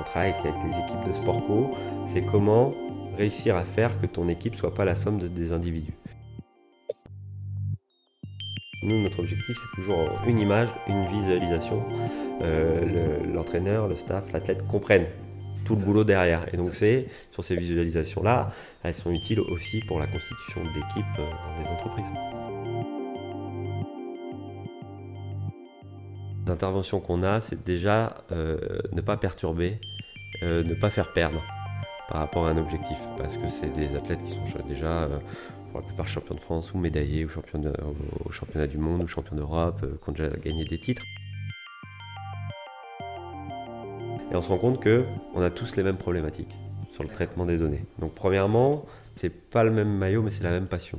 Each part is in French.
qu'on travaille avec, les équipes de sport co, c'est comment réussir à faire que ton équipe soit pas la somme de, des individus. Nous, notre objectif, c'est toujours une image, une visualisation. Euh, l'entraîneur, le, staff, l'athlète comprennent tout le boulot derrière. Et donc, c'est sur ces visualisations-là, elles sont utiles aussi pour la constitution d'équipes euh, dans des entreprises. L'intervention qu'on a, c'est déjà euh, ne pas perturber, ne pas faire perdre par rapport à un objectif. Parce que c'est des athlètes qui sont déjà pour la plupart champions de France ou médaillés ou champions au championnat du monde ou champions d'Europe, euh, qui ont déjà gagné des titres. Et on se rend compte que on a tous les mêmes problématiques sur le traitement des données. Donc premièrement, c'est pas le même maillot, mais c'est la même passion.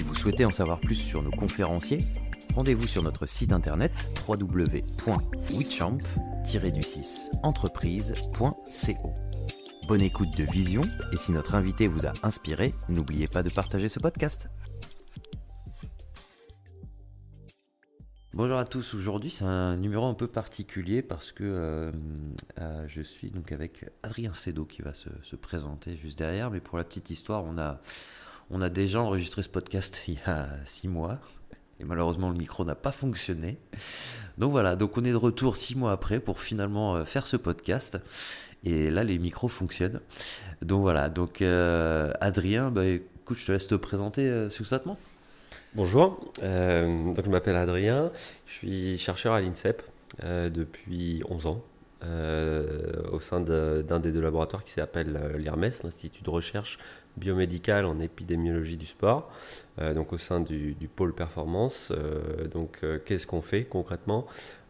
Si vous souhaitez en savoir plus sur nos conférenciers, rendez-vous sur notre site internet www.wichamp-entreprise.co. Bonne écoute de Vision et si notre invité vous a inspiré, n'oubliez pas de partager ce podcast. Bonjour à tous, aujourd'hui c'est un numéro un peu particulier parce que euh, euh, je suis donc avec Adrien Cedo qui va se, présenter juste derrière, mais pour la petite histoire, on a, on a déjà enregistré ce podcast il y a six mois, et malheureusement, le micro n'a pas fonctionné. Donc voilà, donc on est de retour six mois après pour finalement euh, faire ce podcast. Et là, les micros fonctionnent. Donc voilà, donc euh, Adrien, bah, écoute, je te laisse te présenter euh, succinctement. Bonjour, donc je m'appelle Adrien, je suis chercheur à l'INSEP depuis 11 ans. Au sein d'un des deux laboratoires qui s'appelle l'IRMES, l'Institut de recherche biomédicale en épidémiologie du sport, euh, donc au sein du, pôle performance. Euh, donc euh, qu'est-ce qu'on fait concrètement?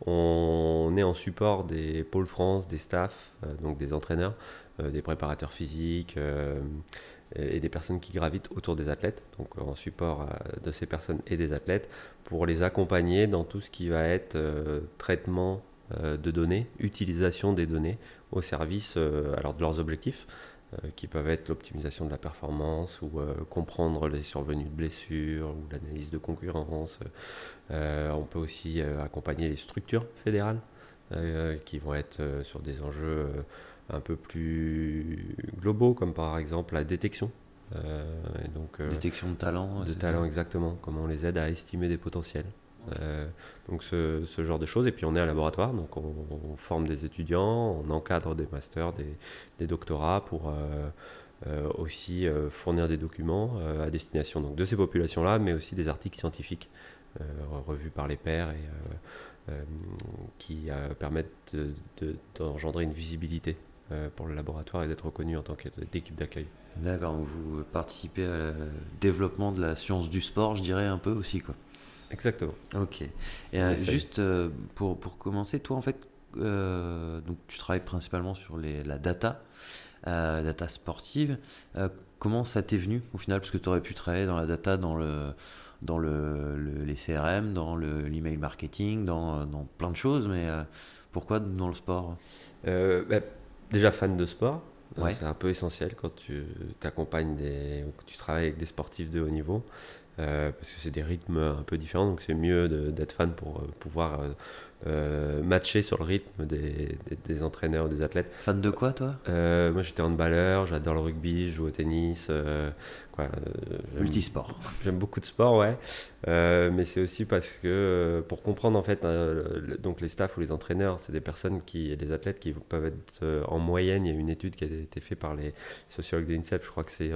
On, est en support des pôles France, des staffs, donc des entraîneurs, des préparateurs physiques et des personnes qui gravitent autour des athlètes, donc en support de ces personnes et des athlètes, pour les accompagner dans tout ce qui va être traitement de données, utilisation des données au service alors de leurs objectifs, euh, qui peuvent être l'optimisation de la performance ou euh, comprendre les survenues de blessures ou l'analyse de concurrence. Euh, on peut aussi accompagner les structures fédérales qui vont être sur des enjeux un peu plus globaux, comme par exemple la détection. donc, détection de talent. De talent, exactement. Comment on les aide à estimer des potentiels. Donc ce, genre de choses. Et puis on est un laboratoire, donc on, forme des étudiants, on encadre des masters, des, doctorats pour euh, euh, aussi euh, fournir des documents à destination donc, de ces populations-là, mais aussi des articles scientifiques revus par les pairs et qui permettent d'engendrer une visibilité pour le laboratoire et d'être reconnu en tant qu'équipe d'accueil. D'accord, vous participez au développement de la science du sport, je dirais un peu aussi quoi. Exactement. Ok. Et euh, juste euh, pour, pour, commencer, toi en fait, euh, donc tu travailles principalement sur les, la data, data sportive. comment ça t'est venu au final? Parce que tu aurais pu travailler dans la data, dans le dans le, les CRM, dans l'email marketing, dans, dans, plein de choses, mais pourquoi dans le sport? Bah, Déjà fan de sport, c'est un peu essentiel quand tu t'accompagnes des, tu travailles avec des sportifs de haut niveau. Euh, parce que c'est des rythmes un peu différents, donc c'est mieux d'être fan pour euh, pouvoir euh, matcher sur le rythme des, des, entraîneurs, des athlètes. Fan de quoi, toi? Euh, Moi, j'étais handballeur, j'adore le rugby, je joue au tennis. Quoi, Multisport. J'aime beaucoup de sport, ouais. mais c'est aussi parce que pour comprendre, en fait, donc les staffs ou les entraîneurs, c'est des personnes qui, les athlètes qui peuvent être en moyenne. Il y a une étude qui a été faite par les sociologues de l'INSEP, je crois que c'est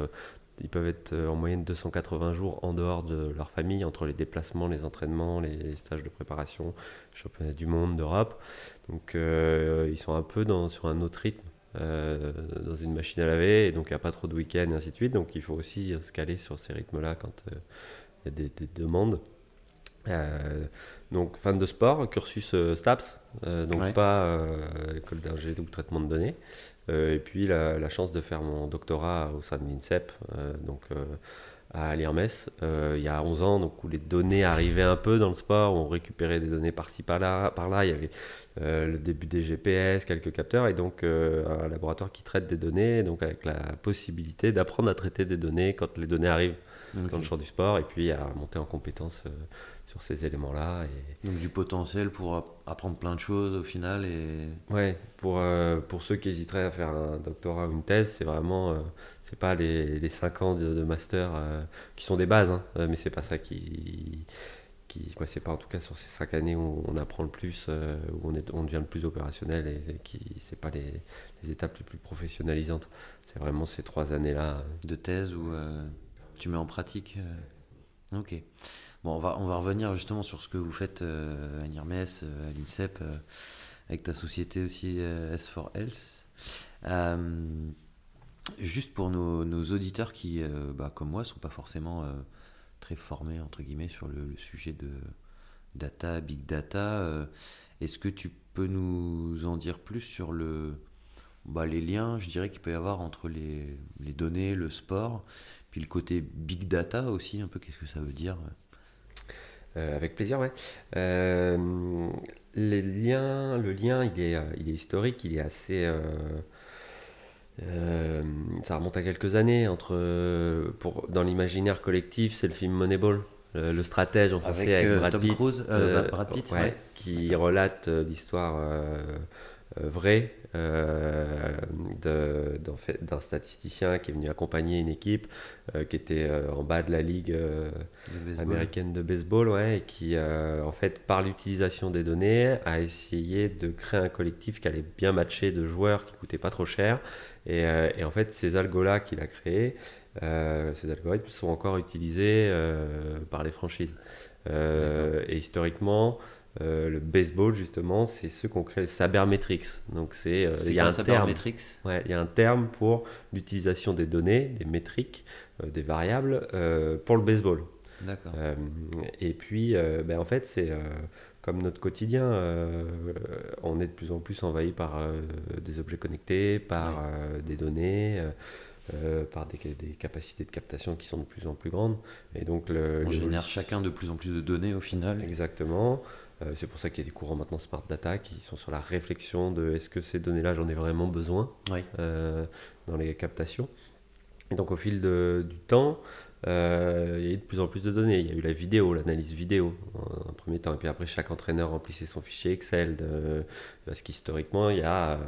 ils peuvent être euh, en moyenne 280 jours en dehors de leur famille, entre les déplacements, les entraînements, les stages de préparation, championnat du monde, d'Europe. Donc euh, ils sont un peu sur un autre rythme, euh, dans une machine à laver, et donc il n'y a pas trop de week-ends et ainsi de suite. Donc il faut aussi se caler sur ces rythmes-là quand il y a des demandes. Donc fan de sport, cursus STAPS, donc pas école d'ingé ou traitement de données. Euh, et puis la, chance de faire mon doctorat au sein de l'INSEP, euh, donc euh, à l'IRMES, il y a 11 ans, donc où les données arrivaient un peu dans le sport, on récupérait des données par-ci par-là, par là, il y avait le début des GPS, quelques capteurs, et donc un laboratoire qui traite des données, donc avec la possibilité d'apprendre à traiter des données quand les données arrivent dans le champ du sport, et puis à monter en compétences sur ces éléments-là. Et... Donc du potentiel pour apprendre plein de choses au final. Et... Ouais, pour, euh, pour ceux qui hésiteraient à faire un doctorat ou une thèse, c'est vraiment, euh, c'est pas les, les 5 ans de, master euh, qui sont des bases, hein, mais c'est pas ça qui... qui quoi, c'est pas en tout cas sur ces 5 années où on apprend le plus, où on, est, on devient le plus opérationnel et, qui c'est pas les, les, étapes les plus professionnalisantes. C'est vraiment ces 3 années-là. De thèse où tu mets en pratique Ok. On va, revenir justement sur ce que vous faites euh, à NIRMES, euh, à l'INSEP, euh, avec ta société aussi S4Health. juste pour nos, nos auditeurs qui, bah, comme moi, sont pas forcément très formés guillemets sur le, sujet de data, big data, est-ce que tu peux nous en dire plus sur le, bah, les liens, je dirais, qu'il peut y avoir entre les, les données, le sport, puis le côté big data aussi, un peu qu'est-ce que ça veut dire? Euh, avec plaisir, ouais. Euh, les liens, le lien, il est, euh, il est historique, il est assez. ça remonte à quelques années. Entre, pour, dans l'imaginaire collectif, c'est le film Moneyball. Le, stratège en français avec, Brad, Pitt, Brad, Pitt, qui relate l'histoire vraie d'un statisticien qui est venu accompagner une équipe euh, qui était euh, en bas de la ligue américaine de baseball, ouais, et qui, en fait, par l'utilisation des données, a essayé de créer un collectif qui allait bien matcher de joueurs qui coûtaient pas trop cher. Et, et en fait, ces algos-là qu'il a créés, ces algorithmes sont encore utilisés par les franchises. et historiquement, euh, le baseball, justement, c'est ce qu'on crée, sabermetrics. Donc, c'est euh, il y a un terme. Ouais, il y a un terme pour l'utilisation des données, des métriques, euh, des variables pour le baseball. D'accord. et puis, ben, en fait, c'est comme notre quotidien. on est de plus en plus envahi par des objets connectés, par des données. par des, des, capacités de captation qui sont de plus en plus grandes. Et donc le, on génère chacun de plus en plus de données au final. Exactement. Euh, c'est pour ça qu'il y a des courants maintenant Smart Data qui sont sur la réflexion de est-ce que ces données-là, j'en ai vraiment besoin euh, dans les captations. Et donc au fil du temps, euh, il y a eu de plus en plus de données. Il y a eu la vidéo, l'analyse vidéo en, premier temps. Et puis après, chaque entraîneur remplissait son fichier Excel. parce qu'historiquement, il y a,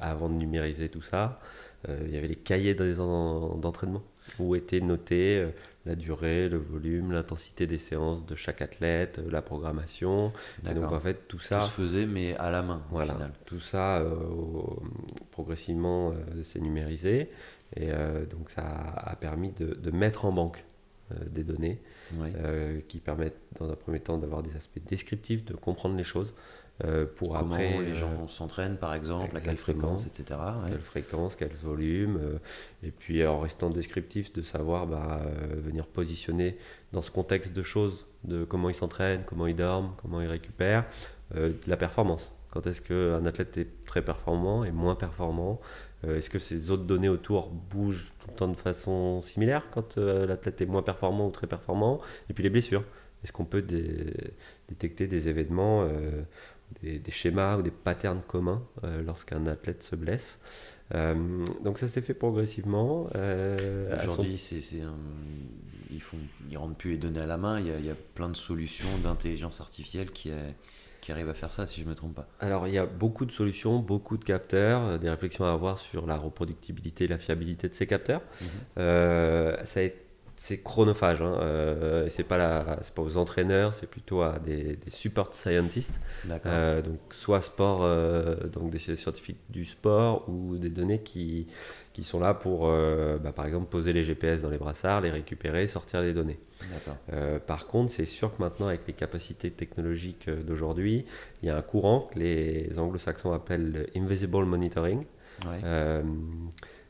avant de numériser tout ça, il y avait les cahiers d'entraînement où étaient notés la durée, le volume, l'intensité des séances de chaque athlète, euh, la programmation. donc en fait tout ça. Tout se faisait mais à la main. Voilà. Tout ça euh, progressivement euh, s'est numérisé et donc ça a, permis de, mettre en banque des données qui permettent dans un premier temps d'avoir des aspects descriptifs, de comprendre les choses. Euh, pour Comment après, les gens euh, s'entraînent par exemple, à quelle fréquence, etc. Quelle fréquence, quel volume, euh, et puis en restant descriptif de savoir bah, venir positionner dans ce contexte de choses, de comment ils s'entraînent, comment ils dorment, comment ils récupèrent, de la performance. Quand est-ce qu'un athlète est très performant et moins performant Est-ce que ces autres données autour bougent tout le temps de façon similaire quand l'athlète est moins performant ou très performant? Et puis les blessures. Est-ce qu'on peut détecter des événements des, schémas ou des patterns communs euh, lorsqu'un athlète se blesse. Euh, donc ça s'est fait progressivement. Euh, Aujourd'hui, c'est, ils font, ils rendent plus les données à la main. Il y a, il y a plein de solutions d'intelligence artificielle qui, qui arrive à faire ça, si je ne me trompe pas. Alors, il y a beaucoup de solutions, beaucoup de capteurs, des réflexions à avoir sur la reproductibilité, la fiabilité de ces capteurs. Mhm. Ça a été- c'est chronophage. Hein. Euh, c'est pas la, c'est pas aux entraîneurs, c'est plutôt à des, des support scientists. Euh, donc soit sport, euh, donc des scientifiques du sport ou des données qui, qui sont là pour, euh, bah, par exemple, poser les GPS dans les brassards, les récupérer, sortir les données. Par contre, c'est sûr que maintenant, avec les capacités technologiques d'aujourd'hui, il y a un courant que les anglo-saxons appellent le invisible monitoring, Ouais.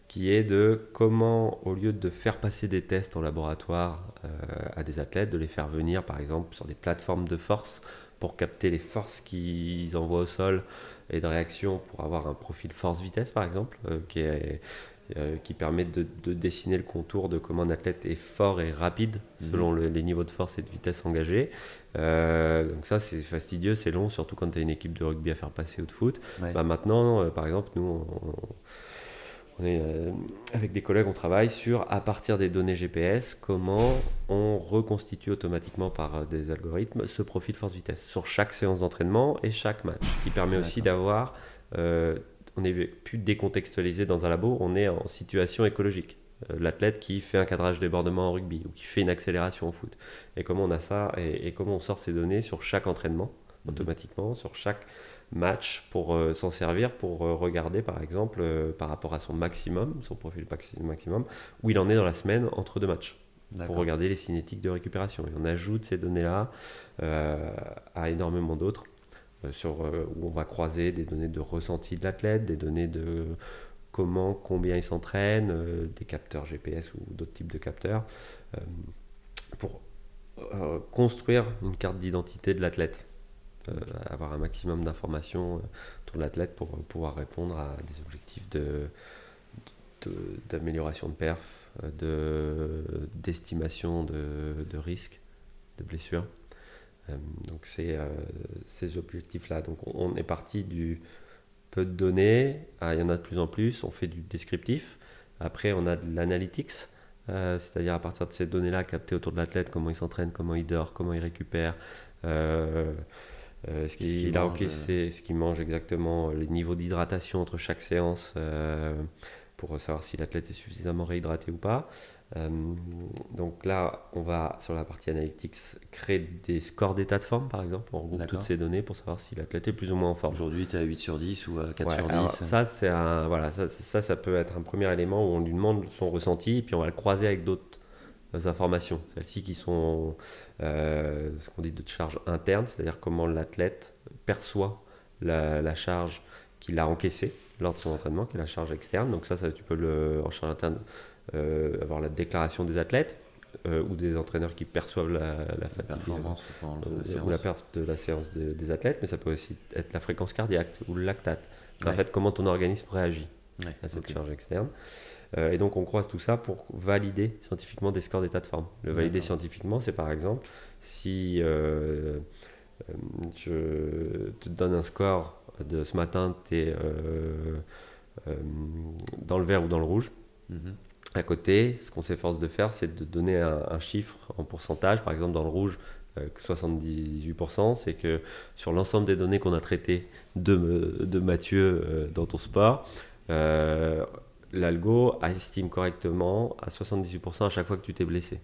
Qui est de comment, au lieu de faire passer des tests en laboratoire euh, à des athlètes, de les faire venir, par exemple, sur des plateformes de force pour capter les forces qu'ils envoient au sol et de réaction pour avoir un profil force-vitesse, par exemple, euh, qui, est, euh, qui permet de, de dessiner le contour de comment un athlète est fort et rapide selon le- les niveaux de force et de vitesse engagés. Donc ça, c'est fastidieux, c'est long, surtout quand tu as une équipe de rugby à faire passer ou de foot. Ouais. Bah, maintenant, par exemple, nous, on, on est, euh, avec des collègues, on travaille sur, à partir des données GPS, comment on reconstitue automatiquement par euh, des algorithmes ce profil force-vitesse sur chaque séance d'entraînement et chaque match, qui permet aussi d'avoir, euh, on n'est plus décontextualisé dans un labo, on est en situation écologique. Euh, L'athlète qui fait un cadrage débordement en rugby ou qui fait une accélération au foot. Et comment on a ça et, et comment on sort ces données sur chaque entraînement Mhm. automatiquement, sur chaque match pour euh, s'en servir, pour euh, regarder par exemple euh, par rapport à son maximum, son profil maxi- maximum, où il en est dans la semaine entre deux matchs, pour regarder les cinétiques de récupération. Et on ajoute ces données-là à énormément d'autres, sur, où on va croiser des données de ressenti de l'athlète, des données de comment, combien il s'entraîne, des capteurs GPS ou d'autres types de capteurs, pour construire une carte d'identité de l'athlète. Euh, avoir un maximum d'informations euh, autour de l'athlète pour euh, pouvoir répondre à des objectifs d'amélioration de perf, de, d'estimation de, de risque, de blessure. Donc c'est ces objectifs-là. Donc on, est parti du peu de données, il y en a de plus en plus, on fait du descriptif. Après on a de l'analytics, c'est-à-dire à partir de ces données-là captées autour de l'athlète, comment il s'entraîne, comment il dort, comment il récupère. Ce Qu'est-ce qu'il qu'il a encaissé, ce qu'il mange exactement, les niveaux d'hydratation entre chaque séance euh, pour savoir si l'athlète est suffisamment réhydraté ou pas. Euh, donc là, on va sur la partie analytics créer des scores d'état de forme par exemple. On regroupe toutes ces données pour savoir si l'athlète est plus ou moins en forme. Aujourd'hui, tu es à 8 sur 10 ou à 4 Ouais, sur 10 alors ça, c'est voilà, ça, ça, ça peut être un premier élément où on lui demande son ressenti, et puis on va le croiser avec d'autres euh, informations. Celles-ci qui sont euh, ce qu'on dit de charge interne, c'est-à-dire comment l'athlète perçoit la, la charge qu'il a encaissée lors de son entraînement, qui est la charge externe. Donc ça, ça tu peux le, en charge interne euh, avoir la déclaration des athlètes euh, ou des entraîneurs qui perçoivent la, la fatigue. performance la ou la perte de la séance de- des athlètes, mais ça peut aussi être la fréquence cardiaque ou le lactate. C'est En Ouais. fait, comment ton organisme réagit Ouais, à cette charge externe. Euh, et donc, on croise tout ça pour valider scientifiquement des scores d'état de forme. Le valider scientifiquement, c'est par exemple si euh, euh, je te donne un score de ce matin, tu es dans le vert ou dans le rouge. Mhm. À côté, ce qu'on s'efforce de faire, c'est de donner un, un chiffre en pourcentage. Par exemple, dans le rouge, euh, que 78%, c'est que sur l'ensemble des données qu'on a traitées de, de Mathieu euh, dans ton sport, euh, l'algo estime correctement à 78% à chaque fois que tu t'es blessé.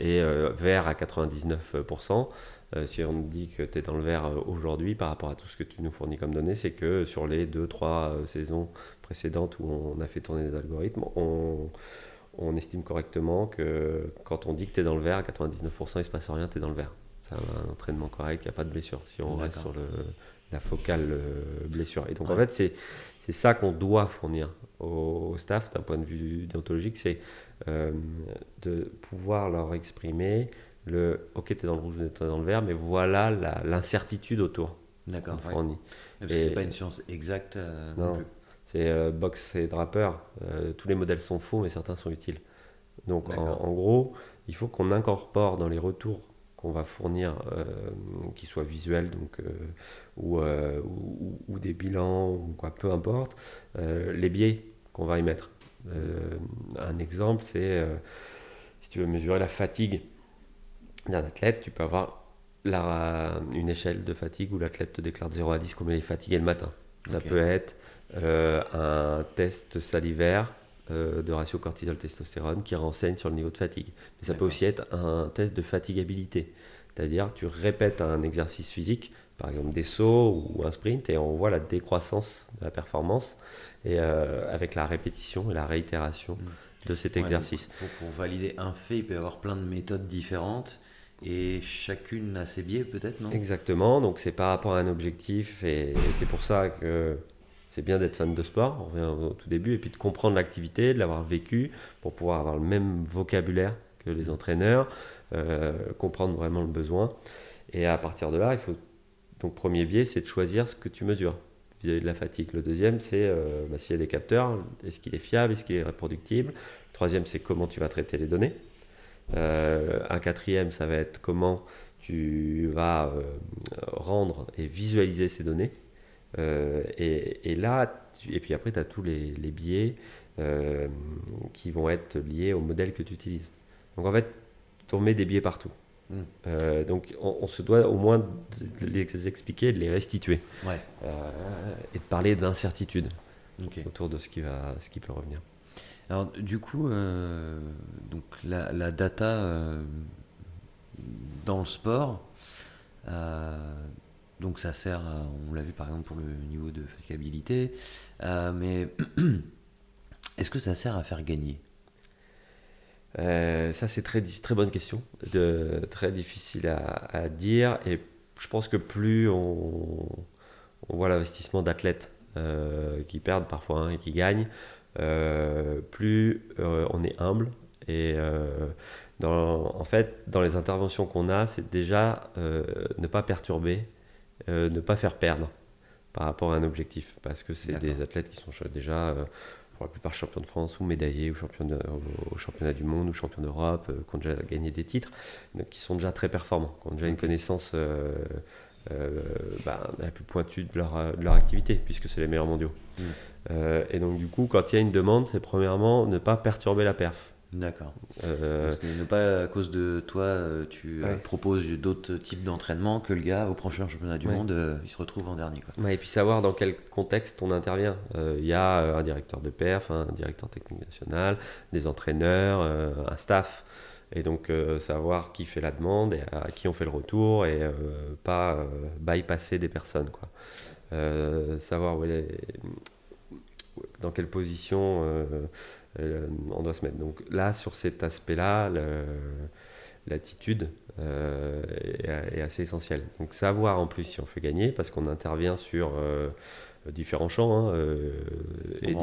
Et euh, vert à 99%. euh, si on dit que tu es dans le vert euh, aujourd'hui par rapport à tout ce que tu nous fournis comme données, c'est que sur les 2-3 saisons précédentes où on a fait tourner les algorithmes, on, on estime correctement que quand on dit que tu es dans le vert, à 99%, il se passe rien, tu es dans le vert. C'est un, entraînement correct, il n'y a pas de blessure. Si on reste sur le, la focale blessure. Et donc en fait, c'est ça qu'on doit fournir au, staff d'un point de vue déontologique, c'est euh, de pouvoir leur exprimer le ok, tu es dans le rouge, tu es dans le vert, mais voilà l'incertitude autour D'accord. ouais. Parce que Et- c'est pas une science exacte euh, non, Non. plus. C'est euh, box et drapper. Euh, tous les modèles sont faux, mais certains sont utiles. Donc en, en gros, il faut qu'on incorpore dans les retours qu'on va fournir, euh, qu'ils soient visuels donc, ou, euh, ou, ou des bilans, ou quoi, peu importe, euh, les biais qu'on va y mettre. Euh, un exemple, c'est euh, si tu veux mesurer la fatigue d'un athlète, tu peux avoir la, une échelle de fatigue où l'athlète te déclare de 0 à 10 combien il est fatigué le matin. Ça peut être un test salivaire de ratio cortisol-testostérone qui renseigne sur le niveau de fatigue. Mais ça peut aussi être un test de fatigabilité. C'est-à-dire, tu répètes un exercice physique, par exemple des sauts ou un sprint, et on voit la décroissance de la performance et, euh, avec la répétition et la réitération de cet exercice. pour, pour valider un fait, il peut y avoir plein de méthodes différentes et chacune a ses biais peut-être, non? Exactement, donc c'est par rapport à un objectif et, et c'est pour ça que c'est bien d'être fan de sport, on revient au tout début, et puis de comprendre l'activité, de l'avoir vécu pour pouvoir avoir le même vocabulaire que les entraîneurs, euh, comprendre vraiment le besoin. Et à partir de là, il faut. Donc, premier biais, c'est de choisir ce que tu mesures vis-à-vis de la fatigue. Le deuxième, c'est euh, bah, s'il y a des capteurs, est-ce qu'il est fiable, est-ce qu'il est reproductible? Le troisième, c'est comment tu vas traiter les données. Euh, un quatrième, ça va être comment tu vas euh, rendre et visualiser ces données. Et, là, et puis après, tu as tous les, biais qui vont être liés au modèle que tu utilises. Donc en fait, tu remets des biais partout. Mm. Euh, donc on, on se doit au moins de les expliquer, de les restituer Ouais, euh, et de parler d'incertitude autour de ce qui, va, ce qui peut revenir. Alors du coup, euh, donc la, la data dans le sport, donc ça sert, à- on l'a vu par exemple pour le niveau de fatigabilité, mais est-ce que ça sert à faire gagner? Euh, ça, c'est très, très bonne question, de, très difficile à, à dire. Et je pense que plus on, on voit l'investissement d'athlètes euh, qui perdent parfois hein, et qui gagnent, euh, plus on est humble. Et dans, en fait, dans les interventions qu'on a, c'est déjà ne pas perturber, ne pas faire perdre par rapport à un objectif. Parce que c'est des athlètes qui sont déjà, pour la plupart, champions de France ou médaillés ou champions de- au, au championnat du monde ou champions d'Europe, euh, qui ont déjà gagné des titres, donc qui sont déjà très performants, qui ont déjà une connaissance euh, euh, bah, la plus pointue de leur, de leur activité, puisque c'est les meilleurs mondiaux. Mm. Euh, et donc, du coup, quand il y a une demande, c'est premièrement ne pas perturber la perf. D'accord. Euh, ce n'est pas à cause de toi, euh, tu euh, Ouais. proposes d'autres types d'entraînement que le gars au prochain championnat du Ouais. monde, euh, il se retrouve en dernier. Quoi. Ouais, et puis savoir dans quel contexte on intervient. Euh, Il y a un directeur de perf, un directeur technique national, des entraîneurs, euh, un staff. Et donc savoir qui fait la demande et à qui on fait le retour et pas bypasser des personnes. Quoi. Savoir où elle est- dans quelle position euh, on doit se mettre. Donc là, sur cet aspect-là, l'attitude euh, est, est assez essentielle. Donc savoir en plus si on fait gagner, parce qu'on intervient sur euh, différents champs, hein, euh,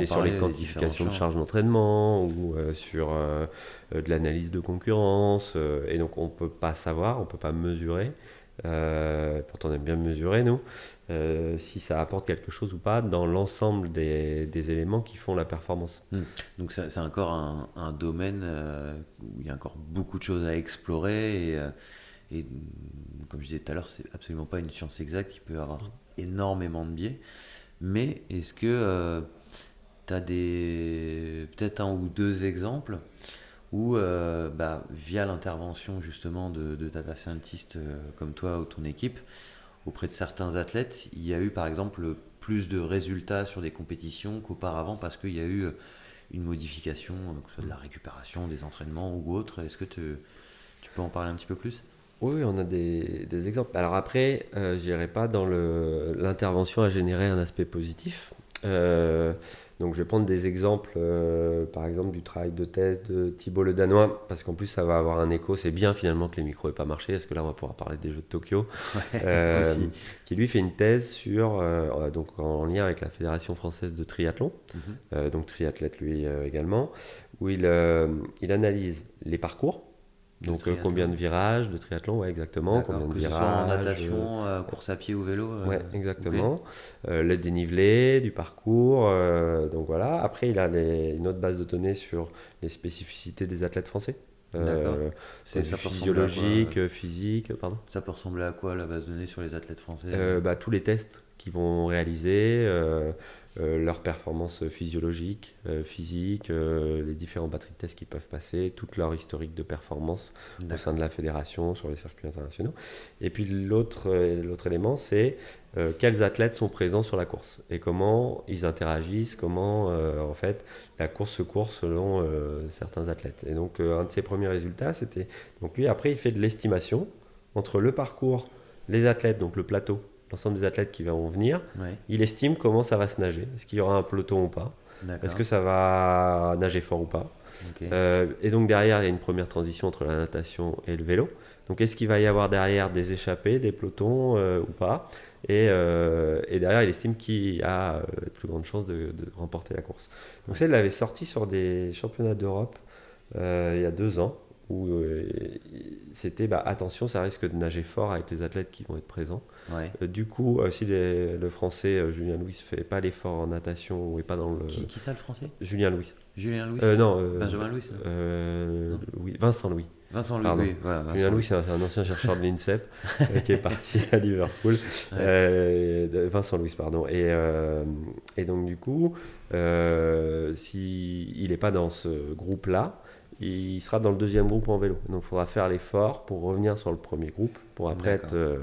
sur les quantifications de charges d'entraînement ou sur de l'analyse de concurrence. et donc on peut pas savoir, on peut pas mesurer. Euh, pourtant on aime bien mesurer nous, euh, si ça apporte quelque chose ou pas dans l'ensemble des, des éléments qui font la performance. Donc c'est encore un, un domaine euh, où il y a encore beaucoup de choses à explorer et, et, mm, comme je disais tout à l'heure, c'est absolument pas une science exacte, il peut y avoir énormément de biais. Mais est-ce que tu as peut-être un ou deux exemples où euh, bah, via l'intervention justement de, data scientists euh, comme toi ou ton équipe auprès de certains athlètes, il y a eu par exemple plus de résultats sur des compétitions qu'auparavant parce qu'il y a eu une modification, euh, que ce soit de la récupération, des entraînements ou autre. Est-ce que tu peux en parler un petit peu plus? Oui, on a des, exemples. Alors après, euh, je n'irai pas dans l'intervention à générer un aspect positif. Euh, donc je vais prendre des exemples, euh, par exemple du travail de thèse de Thibault Le Danois, parce qu'en plus ça va avoir un écho. C'est bien finalement que les micros n'aient pas marché, parce que là on va pouvoir parler des Jeux de Tokyo. Euh, Aussi. qui lui fait une thèse sur, euh, donc en lien avec la Fédération française de triathlon, Mhm. donc triathlète lui également, où il, il analyse les parcours, donc euh, combien de virages de triathlon, ouais, exactement, combien de Que ce virages. soit en euh, natation, euh, course à pied ou vélo euh, Ouais, exactement. Euh, le dénivelé du parcours. euh, donc voilà. Après, il a les- une autre base de données sur les spécificités des athlètes français. D'accord. Euh, C'est- quoi, physiologique, euh, physique, pardon. Ça peut ressembler à quoi la base de données sur les athlètes français Euh, bah, tous les tests qu'ils vont réaliser, euh, leur performance physiologique, physique, les différents batteries de tests qui peuvent passer, toute leur historique de performance au sein de la fédération, sur les circuits internationaux. Et puis l'autre élément, c'est quels athlètes sont présents sur la course et comment ils interagissent, comment en fait la course se court selon certains athlètes. Et donc un de ses premiers résultats, c'était donc lui après il fait de l'estimation entre le parcours, les athlètes, donc le plateau, l'ensemble des athlètes qui vont venir, il estime comment ça va se nager. Est-ce qu'il y aura un peloton ou pas? Est-ce que ça va nager fort ou pas? Euh, Et donc derrière, il y a une première transition entre la natation et le vélo. Donc est-ce qu'il va y avoir derrière des échappées, des pelotons euh, ou pas? Euh, et, derrière, il estime qui a la plus grande chance de, remporter la course. Donc ça, il l'avait sorti sur des championnats d'Europe il y a deux ans où c'était bah, attention, ça risque de nager fort avec les athlètes qui vont être présents. Euh, du coup, euh, si le français Julien Louis fait pas l'effort en natation ou est pas dans le. Qui, ça le français? Julien Louis. Julien Louis Non. Benjamin Louis oui, Vincent Louis. Vincent Louis, Julien Louis, c'est un, ancien chercheur de l'INSEP qui est parti à Liverpool. Vincent Louis, pardon. Et, et donc, du coup, s'il si n'est pas dans ce groupe-là, il sera dans le deuxième groupe en vélo. Donc il faudra faire l'effort pour revenir sur le premier groupe, pour après être euh,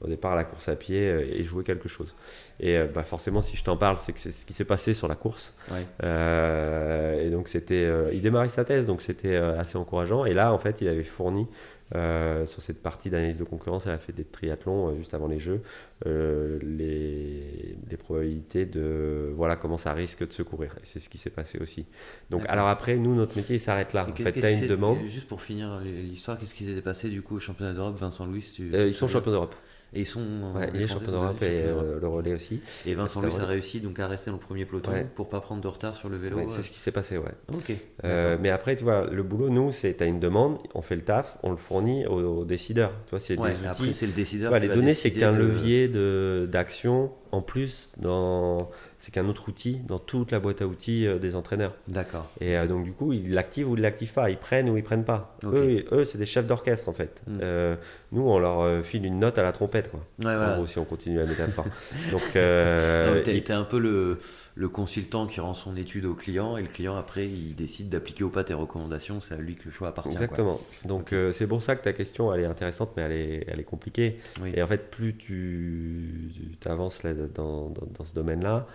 au départ à la course à pied euh, et jouer quelque chose. Et euh, bah, forcément, si je t'en parle, c'est que c'est ce qui s'est passé sur la course. et donc c'était, il démarrait sa thèse, donc c'était assez encourageant. Et là, en fait, il avait fourni euh, sur cette partie d'analyse de concurrence, elle a fait des triathlons euh, juste avant les Jeux, euh, les, probabilités de voilà comment ça risque de se courir. Et c'est ce qui s'est passé aussi. Donc alors après, nous, notre métier, il s'arrête là. en fait, tu as une demande. Juste pour finir l'histoire, qu'est-ce qui s'est passé du coup au championnat d'Europe, Vincent Louis Ils sont champions d'Europe. Et ils sont. Ouais, il est champion d'Europe et euh, le relais aussi. Et Vincent Louis a réussi donc à rester dans le premier peloton pour pas prendre de retard sur le vélo. c'est ce qui s'est passé, ouais. Ok. Euh, mais après, tu vois, le boulot, nous, c'est tu as une demande, on fait le taf, on le fournit aux, décideurs. Tu vois, c'est des outils. Après, c'est le décideur. les données, c'est qu'un levier d'action en plus dans c'est qu'un autre outil dans toute la boîte à outils euh, des entraîneurs. D'accord. Et euh, donc du coup, ils l'activent ou ils l'activent pas, ils prennent ou ils prennent pas. Eux, eux c'est des chefs d'orchestre en fait. Hmm. Euh, nous, on leur file une note à la trompette quoi. Ouais, voilà. si on continue à métaphore. donc, euh, t'es un peu le, le, consultant qui rend son étude au client et le client après il décide d'appliquer ou pas tes recommandations. C'est à lui que le choix appartient. Exactement. Donc c'est pour ça que ta question elle est intéressante, mais elle est, elle est compliquée. Et en fait, plus tu, tu avances là, dans, dans, dans ce domaine-là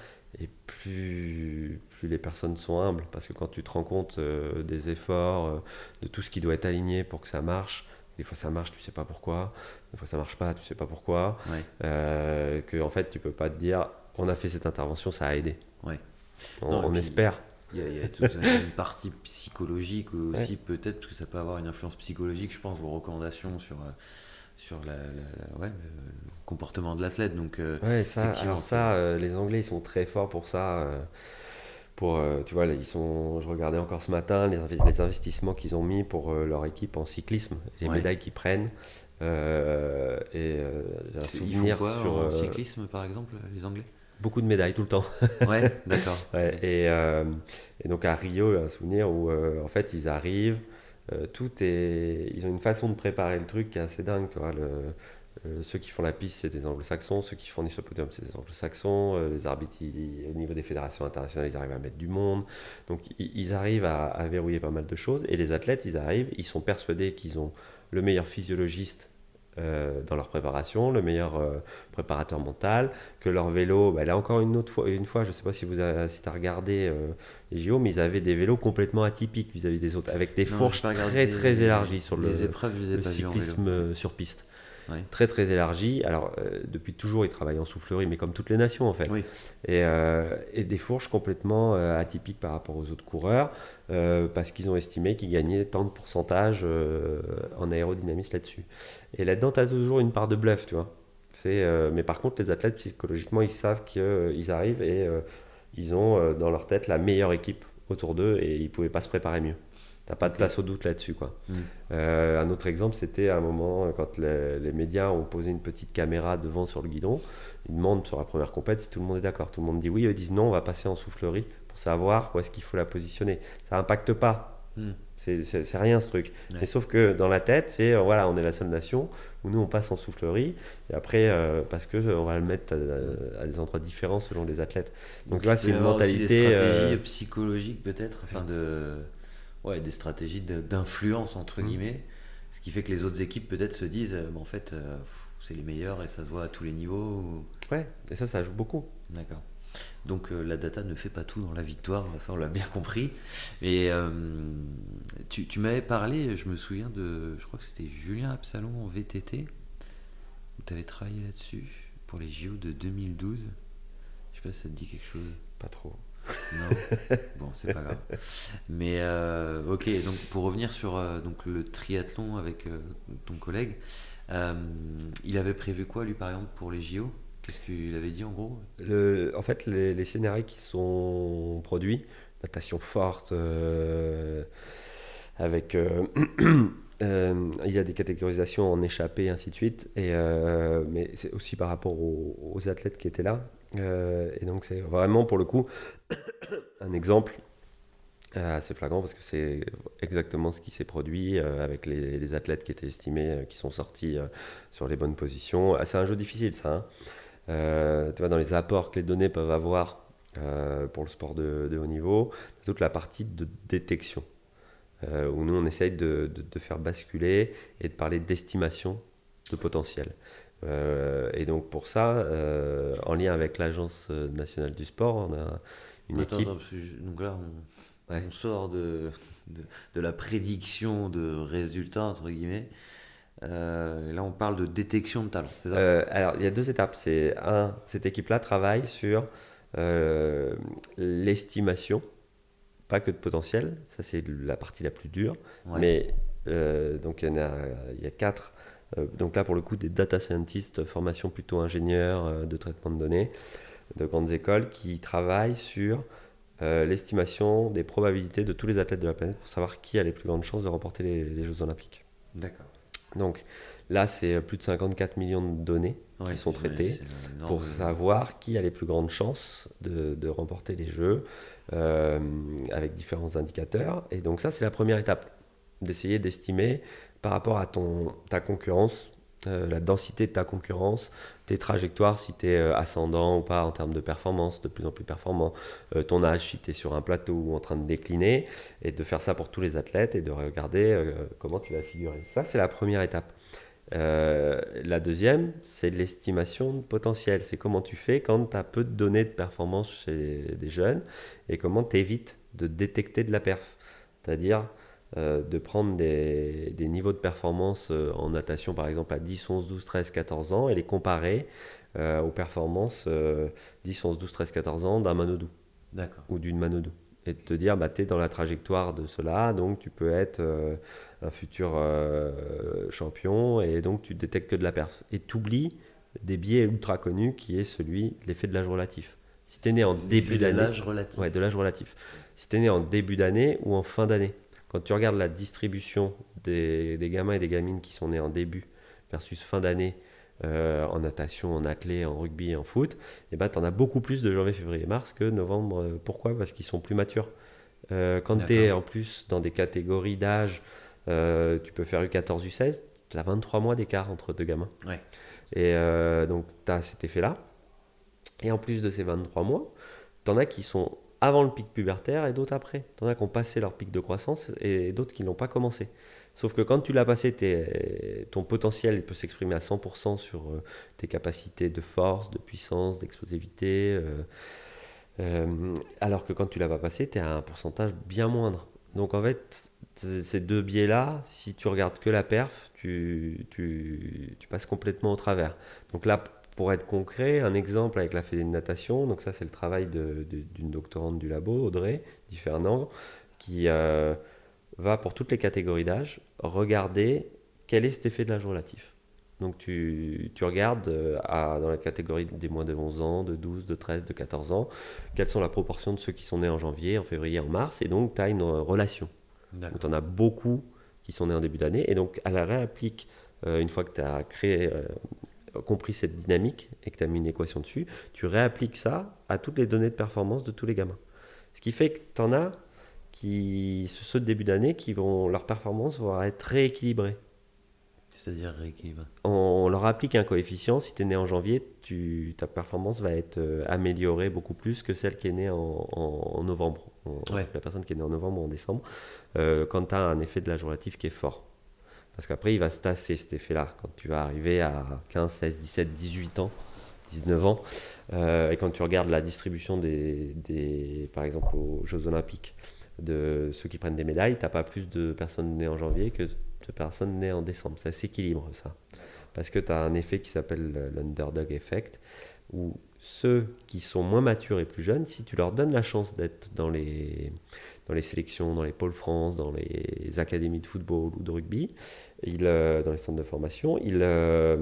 et plus, plus les personnes sont humbles. Parce que quand tu te rends compte euh, des efforts, euh, de tout ce qui doit être aligné pour que ça marche, des fois ça marche, tu sais pas pourquoi, des fois ça marche pas, tu sais pas pourquoi, euh, que en fait tu peux pas te dire on a fait cette intervention, ça a aidé. Ouais. On, espère. Il y, a, une partie psychologique aussi, peut-être que ça peut avoir une influence psychologique, je pense, vos recommandations sur sur la, ouais, le comportement de l'athlète. Donc, euh, ouais, ça, alors ça, euh, les Anglais, ils sont très forts pour ça. Euh, pour, tu vois, ils sont, je regardais encore ce matin les, les investissements qu'ils ont mis pour leur équipe en cyclisme, les médailles qu'ils prennent. et j'ai un souvenir sur. En cyclisme, par exemple, les Anglais? Beaucoup de médailles tout le temps. ouais, d'accord. et, et, donc à Rio, un souvenir où en fait ils arrivent, euh, tout est. Ils ont une façon de préparer le truc qui est assez dingue. Euh, ceux qui font la piste, c'est des anglo-saxons. Ceux qui fournissent le podium, c'est des anglo-saxons. Euh, les arbitres, au niveau des fédérations internationales, ils arrivent à mettre du monde. Donc, ils, arrivent à, à, verrouiller pas mal de choses. Et les athlètes, ils arrivent, ils sont persuadés qu'ils ont le meilleur physiologiste euh, dans leur préparation, le meilleur euh, préparateur mental, que leur vélo, bah, là encore une autre fois, une fois, je ne sais pas si vous avez, si as regardé euh, les JO, mais ils avaient des vélos complètement atypiques vis-à-vis des autres, avec des fourches très très élargies sur le, cyclisme sur piste très très élargi. Alors, euh, depuis toujours, ils travaillent en soufflerie, mais comme toutes les nations en fait. Et, euh, et, des fourches complètement euh, atypiques par rapport aux autres coureurs, parce qu'ils ont estimé qu'ils gagnaient tant de pourcentage en aérodynamisme là-dessus. Et là-dedans, tu as toujours une part de bluff, tu vois. mais par contre, les athlètes, psychologiquement, ils savent qu'ils arrivent et ils ont dans leur tête la meilleure équipe autour d'eux et ils ne pouvaient pas se préparer mieux. T'as pas de place au doute là-dessus. quoi. Mm. Euh, un autre exemple, c'était à un moment quand les, médias ont posé une petite caméra devant sur le guidon. Ils demandent sur la première compète si tout le monde est d'accord. Tout le monde dit oui. Ils disent non, on va passer en soufflerie pour savoir où est-ce qu'il faut la positionner. Ça n'impacte pas. Mm. C'est rien ce truc. Mais sauf que dans la tête, c'est euh, voilà, on est la seule nation où nous on passe en soufflerie et après euh, parce que on va le mettre à, des endroits différents selon les athlètes. Donc, là, c'est une mentalité. Des stratégies psychologiques peut-être, enfin de ouais, des stratégies d'influence entre mmh. guillemets, ce qui fait que les autres équipes peut-être se disent, en fait, c'est les meilleurs et ça se voit à tous les niveaux. Ouais, et ça, ça joue beaucoup. D'accord. Donc euh, la data ne fait pas tout dans la victoire, ça on l'a bien compris. Et euh, tu, m'avais parlé, je me souviens de, je crois que c'était Julien Absalon en VTT, où tu avais travaillé là-dessus pour les JO de 2012. Je sais pas si ça te dit quelque chose. Pas trop. Non. bon, c'est pas grave. Mais euh, ok, donc pour revenir sur donc le triathlon avec ton collègue, il avait prévu quoi lui par exemple pour les JO Qu'est-ce qu'il avait dit en gros? Le, En fait, les, scénarios qui sont produits, natation forte, euh, avec. Euh, euh, il y a des catégorisations en échappée, ainsi de suite. Et, mais c'est aussi par rapport aux, athlètes qui étaient là. et donc, c'est vraiment pour le coup un exemple assez flagrant parce que c'est exactement ce qui s'est produit avec les, athlètes qui étaient estimés, qui sont sortis sur les bonnes positions. Ah, c'est un jeu difficile, ça. Hein. Euh, tu vois, dans les apports que les données peuvent avoir euh, pour le sport de, haut niveau, toute la partie de détection, euh, où nous on essaye de, faire basculer et de parler d'estimation de potentiel. et donc pour ça, en lien avec l'Agence nationale du sport, on a une équipe. donc là, on, sort de, de, la prédiction de résultats, entre guillemets, euh, là, on parle de détection de talent. Euh, alors, il y a deux étapes. C'est un, cette équipe-là travaille sur euh, l'estimation, pas que de potentiel. Ça, c'est la partie la plus dure. Mais donc, il y, en a, il y a quatre. donc là, pour le coup, des data scientists, formation plutôt ingénieur de traitement de données, de grandes écoles, qui travaillent sur l'estimation des probabilités de tous les athlètes de la planète pour savoir qui a les plus grandes chances de remporter les, les Jeux Olympiques. D'accord. Donc là, c'est plus de 54 millions de données qui sont traitées pour savoir qui a les plus grandes chances de, remporter les jeux euh, avec différents indicateurs. Et donc ça, c'est la première étape, d'essayer d'estimer par rapport à ton, ta concurrence, euh, la densité de ta concurrence, tes trajectoires, si tu es euh, ascendant ou pas en termes de performance, de plus en plus performant, ton âge, si tu es sur un plateau ou en train de décliner, et de faire ça pour tous les athlètes et de regarder comment tu vas figurer. Ça, c'est la première étape. La deuxième, c'est l'estimation de potentiel. C'est comment tu fais quand tu as peu de données de performance chez des jeunes et comment tu évites de détecter de la perf. C'est-à-dire, euh, de prendre des, niveaux de performance euh, en natation, par exemple, à 10, 11, 12, 13, 14 ans et les comparer euh, aux performances 10, 11, 12, 13, 14 ans d'un Manodou ou d'une Manodou. Et de te dire, bah, tu es dans la trajectoire de cela, donc tu peux être un futur champion et donc tu détectes que de la perf. Et tu oublies des biais ultra connus qui est celui de l'effet de l'âge relatif. Si tu es né en début d'année. De l'âge relatif. Ouais, de l'âge relatif. Si tu es né en début d'année ou en fin d'année. Quand tu regardes la distribution des, gamins et des gamines qui sont nés en début versus fin d'année euh, en natation, en athlée, en rugby et en foot, eh ben, tu en as beaucoup plus de janvier, février, mars que novembre. Euh, pourquoi? Parce qu'ils sont plus matures. Euh, quand tu es en plus dans des catégories d'âge, tu peux faire U14, U16, tu as 23 mois d'écart entre deux gamins. Et donc tu as cet effet-là. Et en plus de ces 23 mois, tu en as qui sont avant le pic pubertaire et d'autres après. T'en as qui ont passé leur pic de croissance et d'autres qui n'ont pas commencé. Sauf que quand tu l'as passé, ton potentiel il peut s'exprimer à 100% sur euh, tes capacités de force, de puissance, d'explosivité. Euh, euh, alors que quand tu l'as pas passé, tu es à un pourcentage bien moindre. Donc en fait, ces deux biais-là, si tu regardes que la perf, tu, passes complètement au travers. Donc là, pour être concret, un exemple avec la fédé de natation, donc ça c'est le travail d'une doctorante du labo, Audrey Differnand, qui euh, va pour toutes les catégories d'âge regarder quel est cet effet de l'âge relatif. Donc tu, regardes euh, dans la catégorie des moins de 11 ans, de 12, de 13, de 14 ans, quelles sont la proportion de ceux qui sont nés en janvier, en février, en mars, et donc tu as une relation. Donc tu en as beaucoup qui sont nés en début d'année, et donc elle réapplique, euh, une fois que tu as créé compris cette dynamique et que tu as mis une équation dessus, tu réappliques ça à toutes les données de performance de tous les gamins. Ce qui fait que tu en as qui, ceux de début d'année, qui vont, leur performance va être rééquilibrée. C'est-à-dire rééquilibrée on, leur applique un coefficient. Si tu es né en janvier, tu, ta performance va être euh, améliorée beaucoup plus que celle qui est née en, novembre. La personne qui est née en novembre ou en décembre, euh, quand tu as un effet de l'âge relatif qui est fort. Parce qu'après, il va se tasser cet effet-là. Quand tu vas arriver à 15, 16, 17, 18 ans, 19 ans, euh, et quand tu regardes la distribution des, des, par exemple, aux Jeux Olympiques, de ceux qui prennent des médailles, tu n'as pas plus de personnes nées en janvier que de personnes nées en décembre. Ça s'équilibre, ça. Parce que tu as un effet qui s'appelle l'underdog effect, où ceux qui sont moins matures et plus jeunes, si tu leur donnes la chance d'être dans les, dans les sélections, dans les pôles France, dans les académies de football ou de rugby, il, euh, dans les centres de formation, il, euh,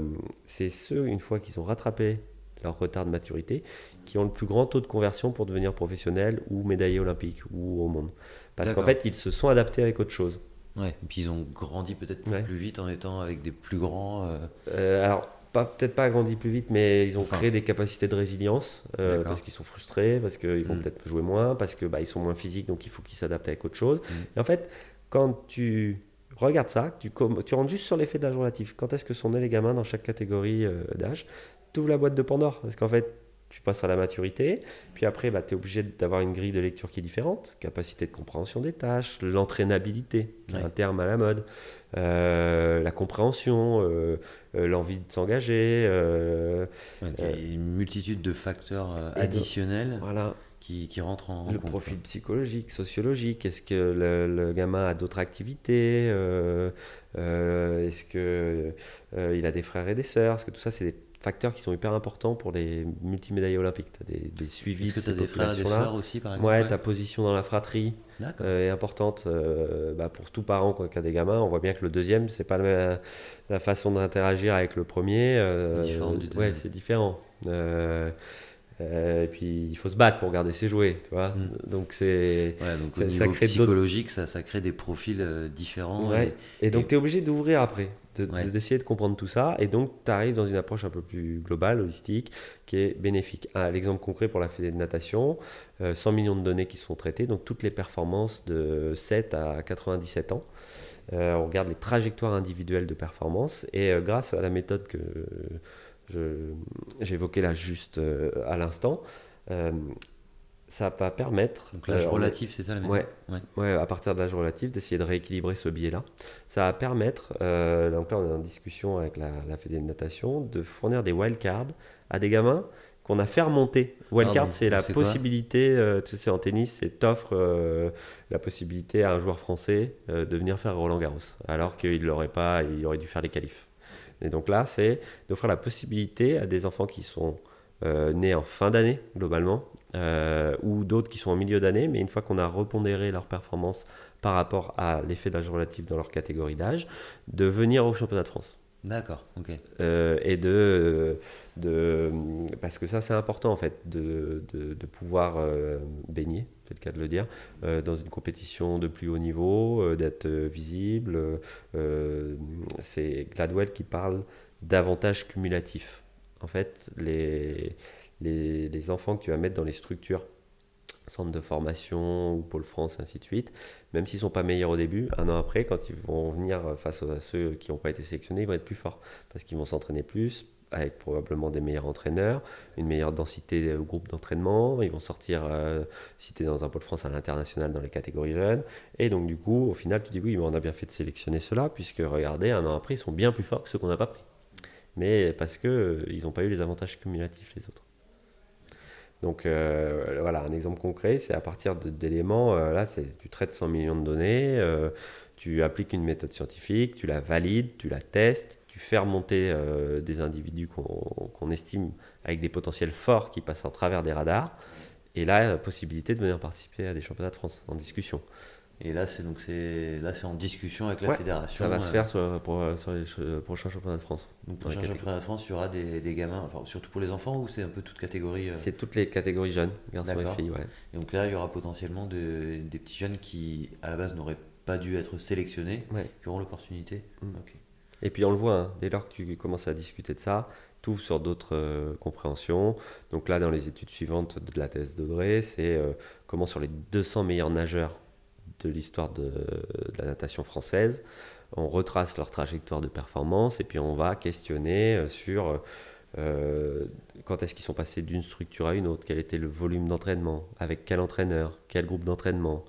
c'est ceux, une fois qu'ils ont rattrapé leur retard de maturité, qui ont le plus grand taux de conversion pour devenir professionnels ou médaillés olympiques ou au monde. Parce qu'en fait, ils se sont adaptés avec autre chose. Ouais, et puis ils ont grandi peut-être plus vite en étant avec des plus grands. Euh, alors, peut-être pas grandi plus vite, mais ils ont créé des capacités de résilience euh, parce qu'ils sont frustrés, parce qu'ils vont mm. peut-être jouer moins, parce qu'ils bah, sont moins physiques, donc il faut qu'ils s'adaptent avec autre chose. Mm. Et en fait, quand tu regardes ça, tu, tu rentres juste sur l'effet d'âge relatif. Quand est-ce que sont nés les gamins dans chaque catégorie d'âge? Tu ouvres la boîte de Pandore, parce qu'en fait, tu passes à la maturité, puis après, bah, tu es obligé d'avoir une grille de lecture qui est différente, capacité de compréhension des tâches, l'entraînabilité, un terme à la mode, euh, la compréhension, euh, euh, l'envie de s'engager. il y a une multitude de facteurs additionnels. voilà. Qui, qui, rentrent en, le profil psychologique, sociologique. Est-ce que le, gamin a d'autres activités Est-ce que il a des frères et des sœurs Est-ce que tout ça, c'est des facteurs qui sont hyper importants pour les multimédailles olympiques. Tu as des, des suivis. Est-ce que tu as des frères et des aussi, par exemple Ouais, ta position dans la fratrie euh, est importante euh, bah, pour tout parent qui a des gamins. On voit bien que le deuxième, c'est pas la, la façon d'interagir avec le premier. Euh, ouais, c'est différent. Euh, et puis il faut se battre pour garder ses jouets, tu vois. Mm. Donc c'est ouais, donc au niveau psychologique, ça, ça crée des profils différents. Ouais. Et, donc tu es obligé d'ouvrir après d'essayer de, comprendre tout ça. Et donc, tu arrives dans une approche un peu plus globale, holistique, qui est bénéfique. Ah, l'exemple concret pour la fédé de natation, 100 euh, millions de données qui sont traitées, donc toutes les performances de 7 à 97 ans. Euh, on regarde les trajectoires individuelles de performance et euh, grâce à la méthode que j'évoquais là juste à l'instant, ça va permettre. Donc l'âge euh, relatif, c'est ça la ouais, ouais, à partir de l'âge relatif, d'essayer de rééquilibrer ce biais-là. Ça va permettre, euh, donc là on est en discussion avec la, la Fédé de natation, de fournir des wildcards à des gamins qu'on a fait remonter. Wildcard, c'est la possibilité, euh, tu sais, en tennis, c'est t'offre euh, la possibilité à un joueur français de venir faire Roland Garros, alors qu'il l'aurait pas, il aurait dû faire les qualifs. Et donc là, c'est d'offrir la possibilité à des enfants qui sont nés en fin d'année, globalement, euh, ou d'autres qui sont en milieu d'année, mais une fois qu'on a repondéré leur performance par rapport à l'effet d'âge relatif dans leur catégorie d'âge, de venir au championnat de France. D'accord, ok. Euh, et de, de. Parce que ça, c'est important, en fait, de, de, de pouvoir euh, baigner, c'est le cas de le dire, dans une compétition de plus haut niveau, d'être visible. c'est Gladwell qui parle d'avantages cumulatifs. En fait, les les, enfants que tu vas mettre dans les structures, centres de formation ou Pôle France, ainsi de suite, même s'ils ne sont pas meilleurs au début, un an après, quand ils vont venir face à ceux qui n'ont pas été sélectionnés, ils vont être plus forts. Parce qu'ils vont s'entraîner plus, avec probablement des meilleurs entraîneurs, une meilleure densité au groupe d'entraînement, ils vont sortir, euh, si tu es dans un pôle France à l'international dans les catégories jeunes, et donc du coup, au final, tu dis oui, mais on a bien fait de sélectionner ceux-là, puisque regardez, un an après, ils sont bien plus forts que ceux qu'on n'a pas pris. Mais parce qu'ils euh, n'ont pas eu les avantages cumulatifs, les autres. Donc euh, voilà, un exemple concret, c'est à partir d'éléments, euh, là, tu traites 100 millions de données, euh, tu appliques une méthode scientifique, tu la valides, tu la testes, tu fais remonter des individus qu'on estime avec des potentiels forts qui passent en travers des radars, et là, possibilité de venir participer à des championnats de France en discussion. Et là, c'est donc c'est là, c'est en discussion avec la fédération. Ça va se faire sur, pour, sur, les prochains championnats de France. Donc, prochains championnats de France, il y aura des, des, gamins, enfin, surtout pour les enfants ou c'est un peu toute catégorie euh C'est toutes les catégories jeunes, garçons et filles, ouais. Et donc là, il y aura potentiellement de, des petits jeunes qui, à la base, n'auraient pas dû être sélectionnés, qui auront l'opportunité. Mm. Et puis on le voit, hein, dès lors que tu commences à discuter de ça, ouvres sur d'autres euh, compréhensions. Donc là, dans les études suivantes de la thèse d'Audrey, c'est euh, comment sur les 200 meilleurs nageurs de l'histoire de, la natation française. On retrace leur trajectoire de performance et puis on va questionner sur quand est-ce qu'ils sont passés d'une structure à une autre, quel était le volume d'entraînement, avec quel entraîneur, quel groupe d'entraînement.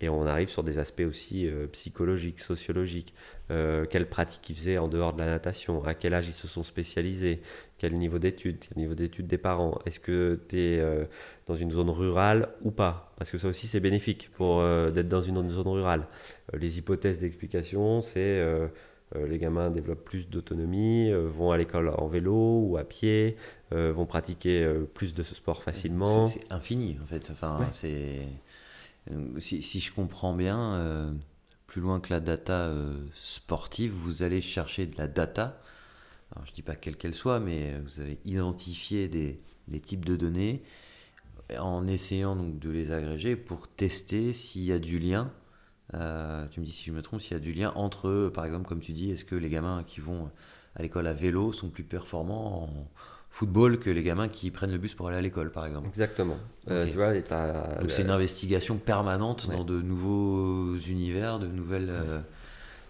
Et on arrive sur des aspects aussi euh, psychologiques, sociologiques. Euh, quelles pratiques ils faisaient en dehors de la natation? À quel âge ils se sont spécialisés? Quel niveau d'études? Quel niveau d'études des parents? Est-ce que tu es euh, dans une zone rurale ou pas? Parce que ça aussi, c'est bénéfique pour d'être dans une zone rurale. les hypothèses d'explication, c'est les gamins développent plus d'autonomie, vont à l'école en vélo ou à pied, vont pratiquer plus de ce sport facilement. C'est infini en fait. Enfin, c'est euh, si, je comprends bien, euh, plus loin que la data euh, sportive, vous allez chercher de la data. Je ne dis pas quelle qu'elle soit, mais vous avez identifié des, types de données en essayant donc de les agréger pour tester s'il y a du lien. tu me dis si je me trompe, s'il y a du lien entre, par exemple, comme tu dis, est-ce que les gamins qui vont à l'école à vélo sont plus performants en, football que les gamins qui prennent le bus pour aller à l'école, par exemple. Exactement. Euh, tu vois, Donc c'est une investigation permanente dans de nouveaux univers, de nouvelles. Euh,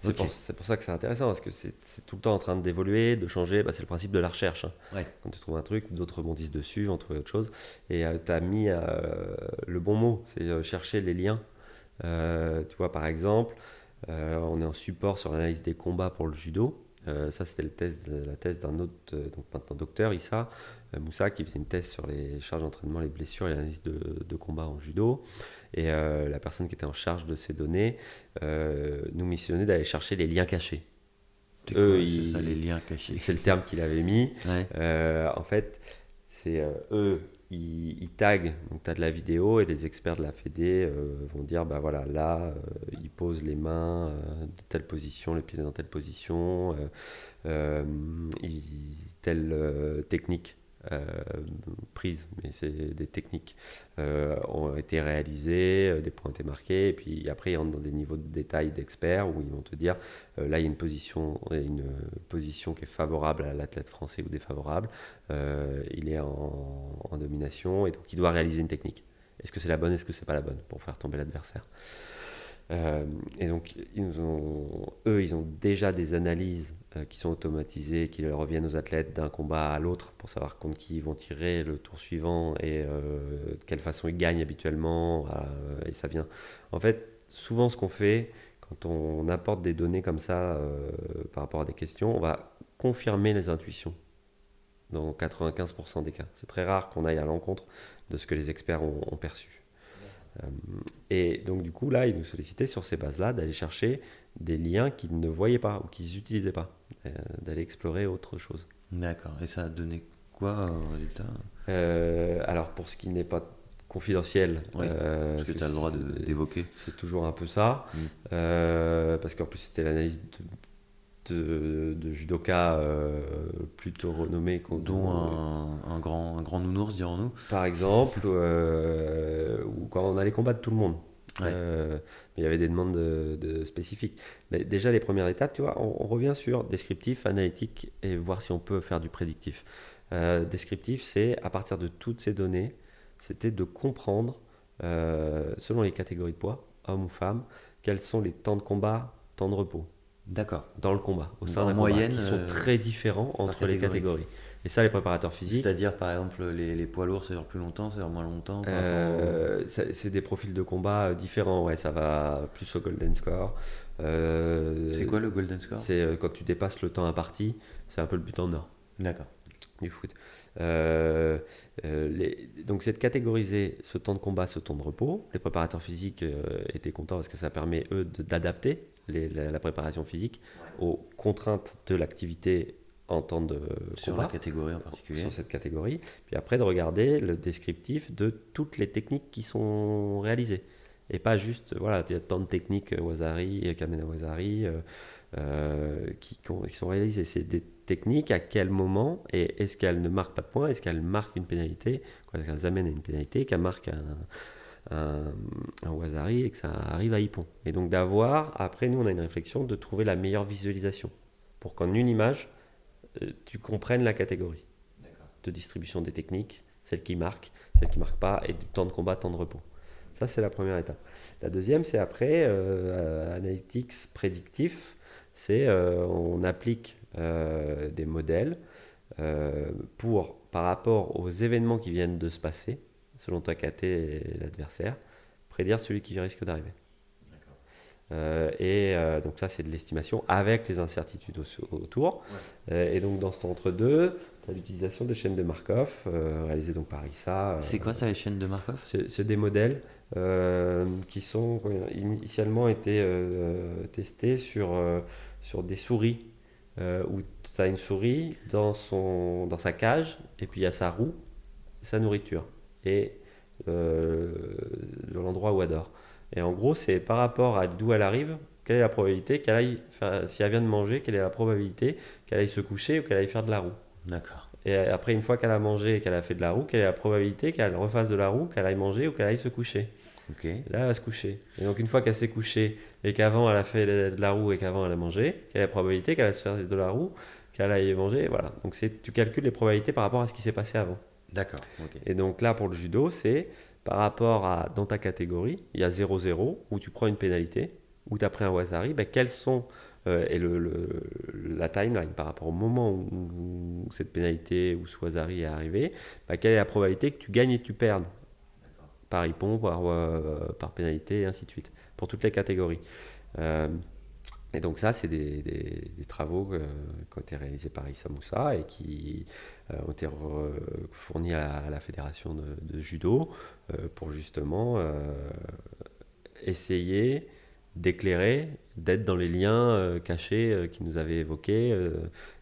c'est pour, ça que c'est intéressant, parce que c'est tout le temps en train d'évoluer, de changer. Bah, c'est le principe de la recherche. Hein. Quand tu trouves un truc, d'autres rebondissent dessus, vont trouver autre chose. Et euh, tu as mis le bon mot, c'est chercher les liens. tu vois, par exemple, on est en support sur l'analyse des combats pour le judo. Euh, ça, c'était la thèse d'un autre, euh, donc maintenant docteur, Issa euh, Moussa, qui faisait une thèse sur les charges d'entraînement, les blessures et l'analyse de, combat en judo. Et la personne qui était en charge de ces données nous missionnait d'aller chercher les liens cachés. C'est ça, les liens cachés? C'est le terme qu'il avait mis. en fait, c'est eux, ils, taguent, donc tu as de la vidéo et des experts de la Fédé euh, vont dire bah voilà, là, euh, ils posent les mains euh, de telle position, les pieds dans telle position, telle technique. euh, prises, mais c'est des techniques, euh, ont été réalisées, euh, des points ont été marqués, et puis après ils rentrent dans des niveaux de détail d'experts où ils vont te dire là il y a une position, une position qui est favorable à l'athlète français ou défavorable, il est en, domination et donc il doit réaliser une technique. Est-ce que c'est la bonne, est-ce que c'est pas la bonne pour faire tomber l'adversaire euh, et donc, ils ont, eux, ils ont déjà des analyses euh, qui sont automatisées, qui reviennent aux athlètes d'un combat à l'autre pour savoir contre qui ils vont tirer le tour suivant et euh, de quelle façon ils gagnent habituellement. et ça vient. En fait, souvent, ce qu'on fait quand on apporte des données comme ça par rapport à des questions, on va confirmer les intuitions dans 95% des cas. C'est très rare qu'on aille à l'encontre de ce que les experts ont perçu. Euh, et donc, du coup, là, ils nous sollicitaient sur ces bases-là d'aller chercher des liens qu'ils ne voyaient pas ou qu'ils n'utilisaient pas, euh, d'aller explorer autre chose. D'accord. Et ça a donné quoi au résultat? Euh, Alors, pour ce qui n'est pas confidentiel. parce que tu as le droit d'évoquer. C'est toujours un peu ça. Mm. parce qu'en plus, c'était l'analyse de de, judoka euh, plutôt renommés. Dont un, grand, un grand nounours, dirons-nous. Par exemple, euh, ou quand on allait combattre tout le monde. Euh, il y avait des demandes de, spécifiques. Mais déjà, les premières étapes, tu vois, on, revient sur descriptif, analytique et voir si on peut faire du prédictif. descriptif, c'est à partir de toutes ces données, c'était de comprendre, selon les catégories de poids, homme ou femme, quels sont les temps de combat, temps de repos. D'accord. Dans le combat, au sein d'un moyenne, qui sont euh, très différents entre les catégories. Et ça, les préparateurs physiques. C'est-à-dire, par exemple, les, poids lourds, ça dure plus longtemps, ça dure moins longtemps euh, C'est des profils de combat euh, différents, ouais, ça va plus au golden score. c'est quoi le golden score? C'est quand tu dépasses le temps imparti, c'est un peu le but en or. D'accord. Du foot. donc c'est de catégoriser ce temps de combat, ce temps de repos. Les préparateurs physiques étaient contents parce que ça permet eux d'adapter la, préparation physique aux contraintes de l'activité en temps de sur la catégorie en particulier. Sur cette catégorie. Puis après de regarder le descriptif de toutes les techniques qui sont réalisées. Et pas juste voilà il y a tant de techniques euh, Wazari Kamena Wazari euh, euh, qui, qui, sont réalisées c'est des techniques à quel moment et est-ce qu'elles ne marquent pas de points est-ce qu'elles marquent une pénalité qu'elles amènent à une pénalité qu'elles marquent un un, un et que ça arrive à Ypon. Et donc d'avoir, après nous on a une réflexion de trouver la meilleure visualisation pour qu'en une image, euh, tu comprennes la catégorie de distribution des techniques, celle qui marque, celle qui marque pas, et du temps de combat, temps de repos. Ça, c'est la première étape. La deuxième, c'est après, euh, analytics prédictif, c'est on applique des modèles pour, par rapport aux événements qui viennent de se passer, selon ta KT et l'adversaire, prédire celui qui risque d'arriver. Euh, et euh, donc ça, c'est de l'estimation avec les incertitudes autour. Euh, et donc dans cet entre-deux, tu as l'utilisation des chaînes de Markov, réalisées donc par ISA. c'est quoi ça, les chaînes de Markov? C'est des modèles qui sont initialement été testés sur, sur des souris, où tu as une souris dans, son, dans sa cage, et puis il y a sa roue, sa nourriture, et l'endroit où elle dort. Et en gros, c'est par rapport à d'où elle arrive, quelle est la probabilité qu'elle aille, si elle vient de manger, quelle est la probabilité qu'elle aille se coucher ou qu'elle aille faire de la roue. D'accord. Et après, une fois qu'elle a mangé et qu'elle a fait de la roue, quelle est la probabilité qu'elle refasse de la roue, qu'elle aille manger ou qu'elle aille se coucher. Là, elle va se coucher. Et donc, une fois qu'elle s'est couchée et qu'avant elle a fait de la roue et qu'avant elle a mangé, quelle est la probabilité qu'elle aille se faire de la roue, qu'elle aille manger. Voilà. Donc, tu calcules les probabilités par rapport à ce qui s'est passé avant. D'accord. Et donc là, pour le judo, c'est par rapport à dans ta catégorie, il y a 0-0 où tu prends une pénalité, où tu as pris un Wazari, ben, quelles sont euh, et le, la timeline par rapport au moment où, cette pénalité ou ce Wazari est arrivé, ben, quelle est la probabilité que tu gagnes et que tu perdes? Par Ipon, par, euh, par pénalité et ainsi de suite, pour toutes les catégories. Euh, et donc ça, c'est des, travaux euh, qui ont été réalisés par Issa Moussa et qui euh, ont été fournis à, la fédération de, judo pour justement essayer d'éclairer, d'être dans les liens cachés qui nous avaient évoqués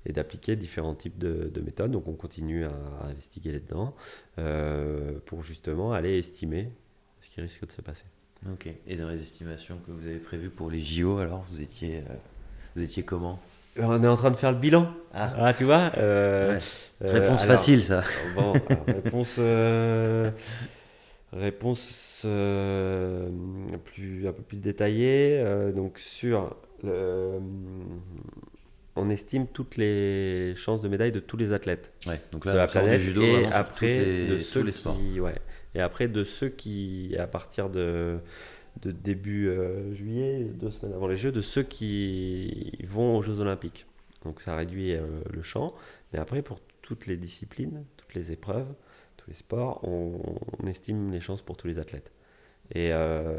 et d'appliquer différents types de, méthodes. Donc on continue à, à investiguer là-dedans pour justement aller estimer ce qui risque de se passer. Ok. Et dans les estimations que vous avez prévues pour les JO, alors vous étiez, euh, vous étiez comment? Euh, On est en train de faire le bilan. Ah, ah tu vois euh, Réponse facile, ça. Bon, réponse. réponse plus, un peu plus détaillée. donc, sur. on estime toutes les chances de médaille de tous les athlètes. Ouais, donc là, de la planète, judo, et après les, de tous les sports. ouais, et après, de ceux qui, à partir de, début euh, juillet, deux semaines avant les Jeux, de ceux qui vont aux Jeux Olympiques. Donc ça réduit euh, le champ. Mais après, pour toutes les disciplines, toutes les épreuves, tous les sports, on, estime les chances pour tous les athlètes. Et euh,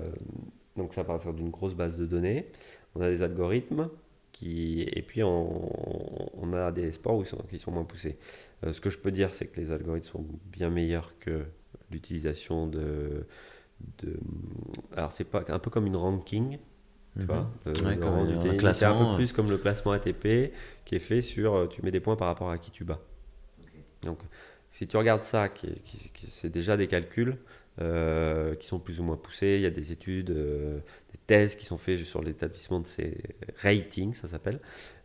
donc ça part d'une grosse base de données. On a des algorithmes qui, et puis on, on a des sports où ils sont, qui sont moins poussés. ce que je peux dire, c'est que les algorithmes sont bien meilleurs que l'utilisation de, de, Alors, c'est pas un peu comme une ranking. Tu mhm. vois, euh, un, C'est un peu plus comme le classement ATP qui est fait sur euh, tu mets des points par rapport à qui tu bats. Donc, si tu regardes ça, qui, c'est déjà des calculs euh, qui sont plus ou moins poussés. Il y a des études, des thèses qui sont faites sur l'établissement de ces ratings, ça s'appelle.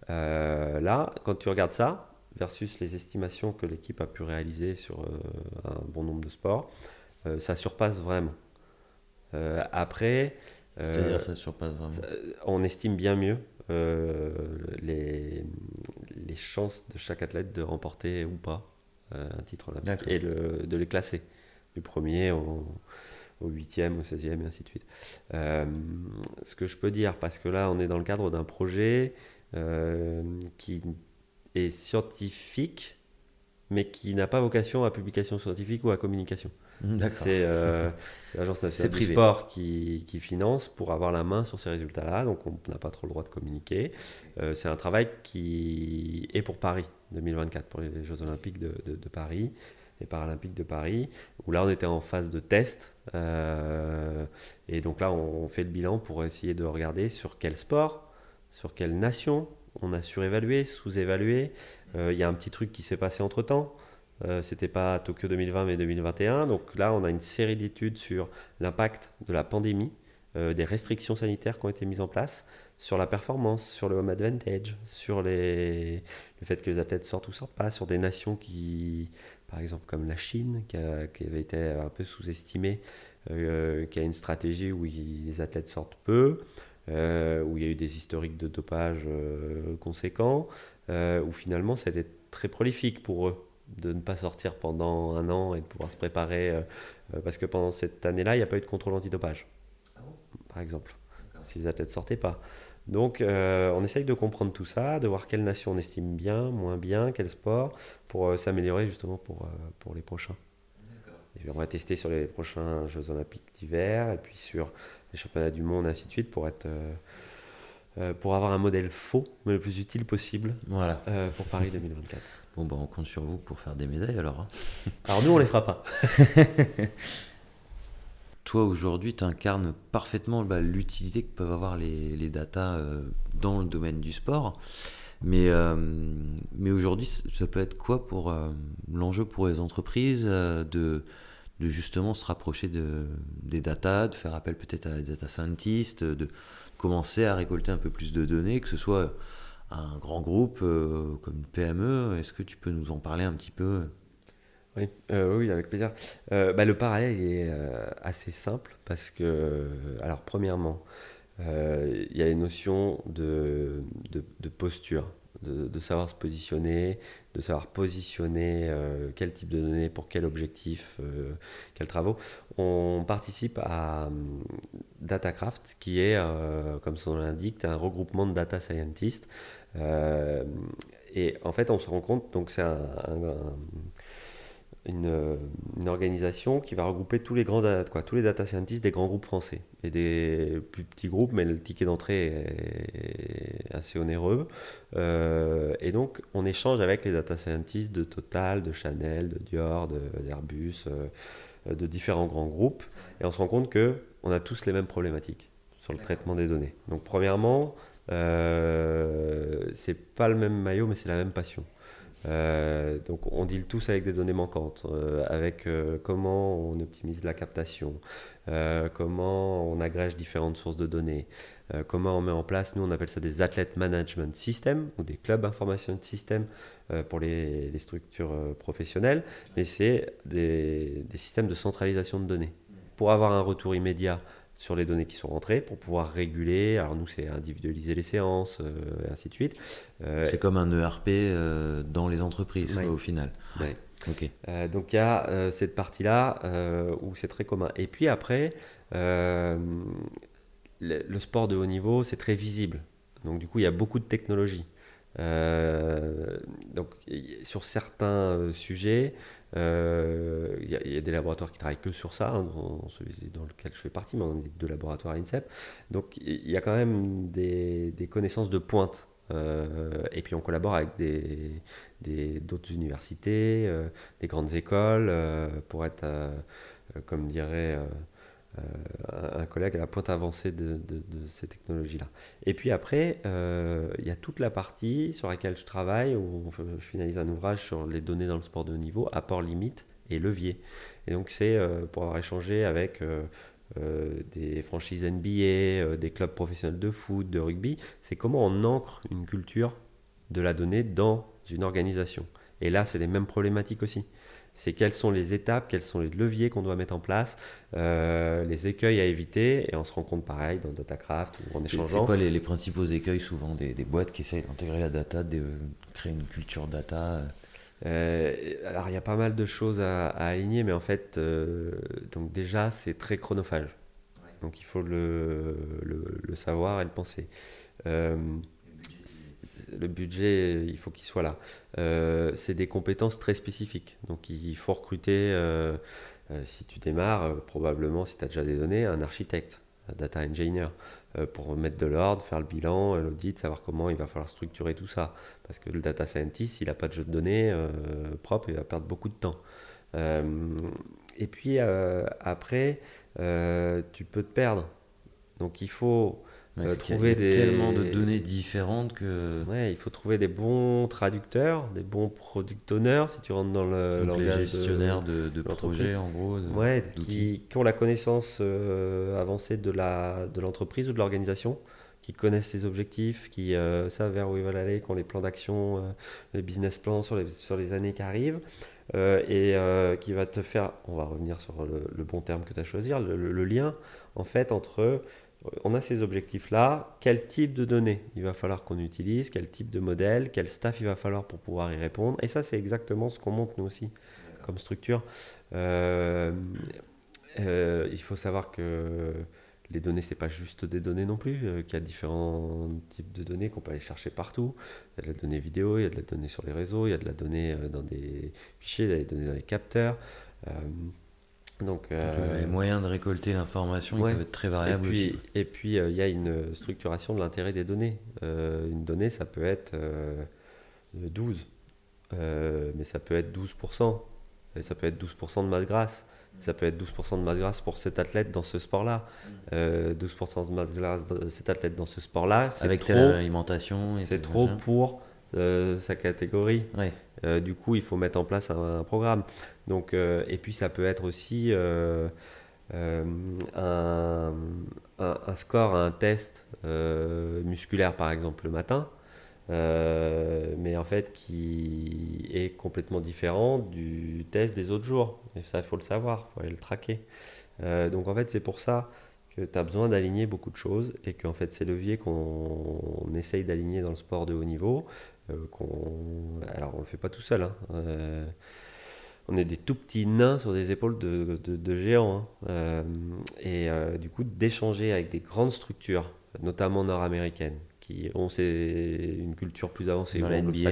là, quand tu regardes ça, versus les estimations que l'équipe a pu réaliser sur euh, un bon nombre de sports, euh, ça surpasse vraiment. Euh, après, c'est-à-dire ça surpasse vraiment. on estime bien mieux les, les chances de chaque athlète de remporter ou pas un titre olympique et le, de les classer du premier au, au 8e, au 16e et ainsi de suite. ce que je peux dire, parce que là on est dans le cadre d'un projet qui est scientifique, mais qui n'a pas vocation à publication scientifique ou à communication. Mmh, c'est euh, l'Agence nationale du sport qui, qui, finance pour avoir la main sur ces résultats-là, donc on n'a pas trop le droit de communiquer. Euh, c'est un travail qui est pour Paris 2024, pour les Jeux Olympiques de, de, Paris et Paralympiques de Paris, où là on était en phase de test. Euh, et donc là on fait le bilan pour essayer de regarder sur quel sport, sur quelle nation, on a surévalué, sous-évalué. Euh, il y a un petit truc qui s'est passé entre temps. Euh, c'était pas Tokyo 2020 mais 2021. Donc là, on a une série d'études sur l'impact de la pandémie, euh, des restrictions sanitaires qui ont été mises en place, sur la performance, sur le home advantage, sur les... le fait que les athlètes sortent ou sortent pas, sur des nations qui, par exemple comme la Chine, qui, avait été un peu sous-estimée, qui a une stratégie où les athlètes sortent peu. Euh, où il y a eu des historiques de dopage euh, conséquents, euh, où finalement ça a été très prolifique pour eux de ne pas sortir pendant un an et de pouvoir se préparer. parce que pendant cette année-là, il n'y a pas eu de contrôle antidopage, ah par exemple, si les athlètes sortaient pas. Donc, on essaye de comprendre tout ça, de voir quelle nation on estime bien, moins bien, quel sport, pour s'améliorer justement pour, pour les prochains. Et on va tester sur les prochains Jeux Olympiques d'hiver et puis sur les championnats du monde, ainsi de suite, pour être. Euh, pour avoir un modèle faux, mais le plus utile possible voilà. Euh, pour Paris 2024. Bon, bah, on compte sur vous pour faire des médailles alors. Hein. alors nous, on les fera pas. Toi, aujourd'hui, tu incarnes parfaitement bah, l'utilité que peuvent avoir les, les datas euh, dans le domaine du sport. Mais, mais aujourd'hui, ça peut être quoi pour l'enjeu pour les entreprises de, de justement se rapprocher de, des datas, de faire appel peut-être à des data scientists, de, commencer à récolter un peu plus de données, que ce soit un grand groupe euh, comme une PME. Est-ce que tu peux nous en parler un petit peu? Oui, euh, oui, avec plaisir. Euh, bah, le parallèle est assez simple parce que, alors premièrement, il y a les notions de, de posture de, savoir se positionner, de savoir positionner euh, quel type de données pour quel objectif, euh, quels travaux. On participe à hum, DataCraft, qui est, euh, comme son nom l'indique, un regroupement de data scientists. et en fait, on se rend compte, donc c'est un une, une, organisation qui va regrouper tous les grands quoi, tous les data scientists des grands groupes français et des plus petits groupes, mais le ticket d'entrée est assez onéreux. Euh, et donc, on échange avec les data scientists de Total, de Chanel, de Dior, d'Airbus, euh, de différents grands groupes, et on se rend compte que on a tous les mêmes problématiques sur le traitement des données. Donc, premièrement, euh, c'est pas le même maillot, mais c'est la même passion. Euh, donc on deal tous avec des données manquantes, euh, avec euh, comment on optimise la captation, comment on agrège différentes sources de données, comment on met en place, nous on appelle ça des athlètes management systems ou des clubs information systems pour les, structures professionnelles, mais c'est des systèmes de centralisation de données. Pour avoir un retour immédiat sur les données qui sont rentrées pour pouvoir réguler. Alors nous, c'est individualiser les séances, euh, et ainsi de suite. Euh, c'est comme un ERP euh, dans les entreprises, au final. Donc il y a cette partie-là où c'est très commun. Et puis après, le, le, sport de haut niveau, c'est très visible. Donc du coup, il y a beaucoup de technologies. donc sur certains sujets, euh, il y, a des laboratoires qui travaillent que sur ça, hein, dans lequel je fais partie, mais on est deux laboratoires à l'INSEP. Donc il y a quand même des, connaissances de pointe. Euh, et puis on collabore avec d'autres universités, euh, des grandes écoles, pour être, comme dirait euh, un collègue à la pointe avancée de, ces technologies-là. Et puis après, euh, il y a toute la partie sur laquelle je travaille, où je finalise un ouvrage sur les données dans le sport de haut niveau, apport limite et levier. Et donc c'est euh, pour avoir échangé avec des franchises NBA, des clubs professionnels de foot, de rugby, c'est comment on ancre une culture de la donnée dans une organisation. Et là, c'est les mêmes problématiques aussi c'est quelles sont les étapes, quels sont les leviers qu'on doit mettre en place, euh, les écueils à éviter, et on se rend compte pareil dans DataCraft ou en échangeant. C'est quoi les, principaux écueils souvent des, boîtes qui essayent d'intégrer la data, de créer une culture data euh, alors il y a pas mal de choses à, aligner, mais en fait, euh, donc déjà c'est très chronophage. Donc il faut le, le, savoir et le penser le budget, il faut qu'il soit là. Euh, c'est des compétences très spécifiques. Donc il faut recruter, euh, euh, si tu démarres, probablement, si tu as déjà des données, un architecte, un data engineer, pour mettre de l'ordre, faire le bilan, l'audit, savoir comment il va falloir structurer tout ça. Parce que le data scientist, s'il n'a pas de jeu de données propre, il va perdre beaucoup de temps. et puis après, tu peux te perdre. Donc il faut euh, trouver des... tellement de données différentes que. Ouais, il faut trouver des bons traducteurs, des bons product owners, si tu rentres dans le Donc les gestionnaires de, de, projets, en gros. ouais, qui, qui, ont la connaissance euh, avancée de l'entreprise de ou de l'organisation, qui connaissent les objectifs, qui euh, savent vers où ils veulent aller, qui ont les plans d'action, les business plans sur les, sur les années qui arrivent. et qui va te faire, on va revenir sur le, bon terme que tu as choisi, le, le, lien en fait entre on a ces objectifs-là, quel type de données il va falloir qu'on utilise, quel type de modèle, quel staff il va falloir pour pouvoir y répondre? Et ça, c'est exactement ce qu'on monte nous aussi comme structure. Euh, euh, il faut savoir que les données, c'est pas juste des données non plus, euh, qu'il y a différents types de données qu'on peut aller chercher partout. Il y a de la donnée vidéo, il y a de la donnée sur les réseaux, il y a de la donnée dans des fichiers, il y a des données dans les capteurs. Donc, euh, les moyens de récolter l'information peuvent être très variables et puis, aussi. Et puis, il y a une structuration de l'intérêt des données. une donnée, ça peut être 12, mais ça peut être 12%, et ça peut être 12% de masse grasse. Ça peut être 12% de masse grasse pour cet athlète dans ce sport-là. 12% de masse grasse de cet athlète dans ce sport-là. Avec trop, telle alimentation. C'est trop pour sa catégorie. du coup, il faut mettre en place un programme. Donc, euh, et puis ça peut être aussi euh, euh, un, un, score un test musculaire, par exemple, le matin. mais en fait qui est complètement différent du test des autres jours. Et ça, il faut le savoir, il faut aller le traquer. donc en fait, c'est pour ça que tu as besoin d'aligner beaucoup de choses et qu'en fait, ces leviers qu'on essaye d'aligner dans le sport de haut niveau, qu'on alors on ne le fait pas tout seul. Hein, on est des tout petits nains sur des épaules de, géants. Hein. Euh, et euh, du coup, d'échanger avec des grandes structures, notamment nord-américaines, qui ont une culture plus avancée, Dans la NBA,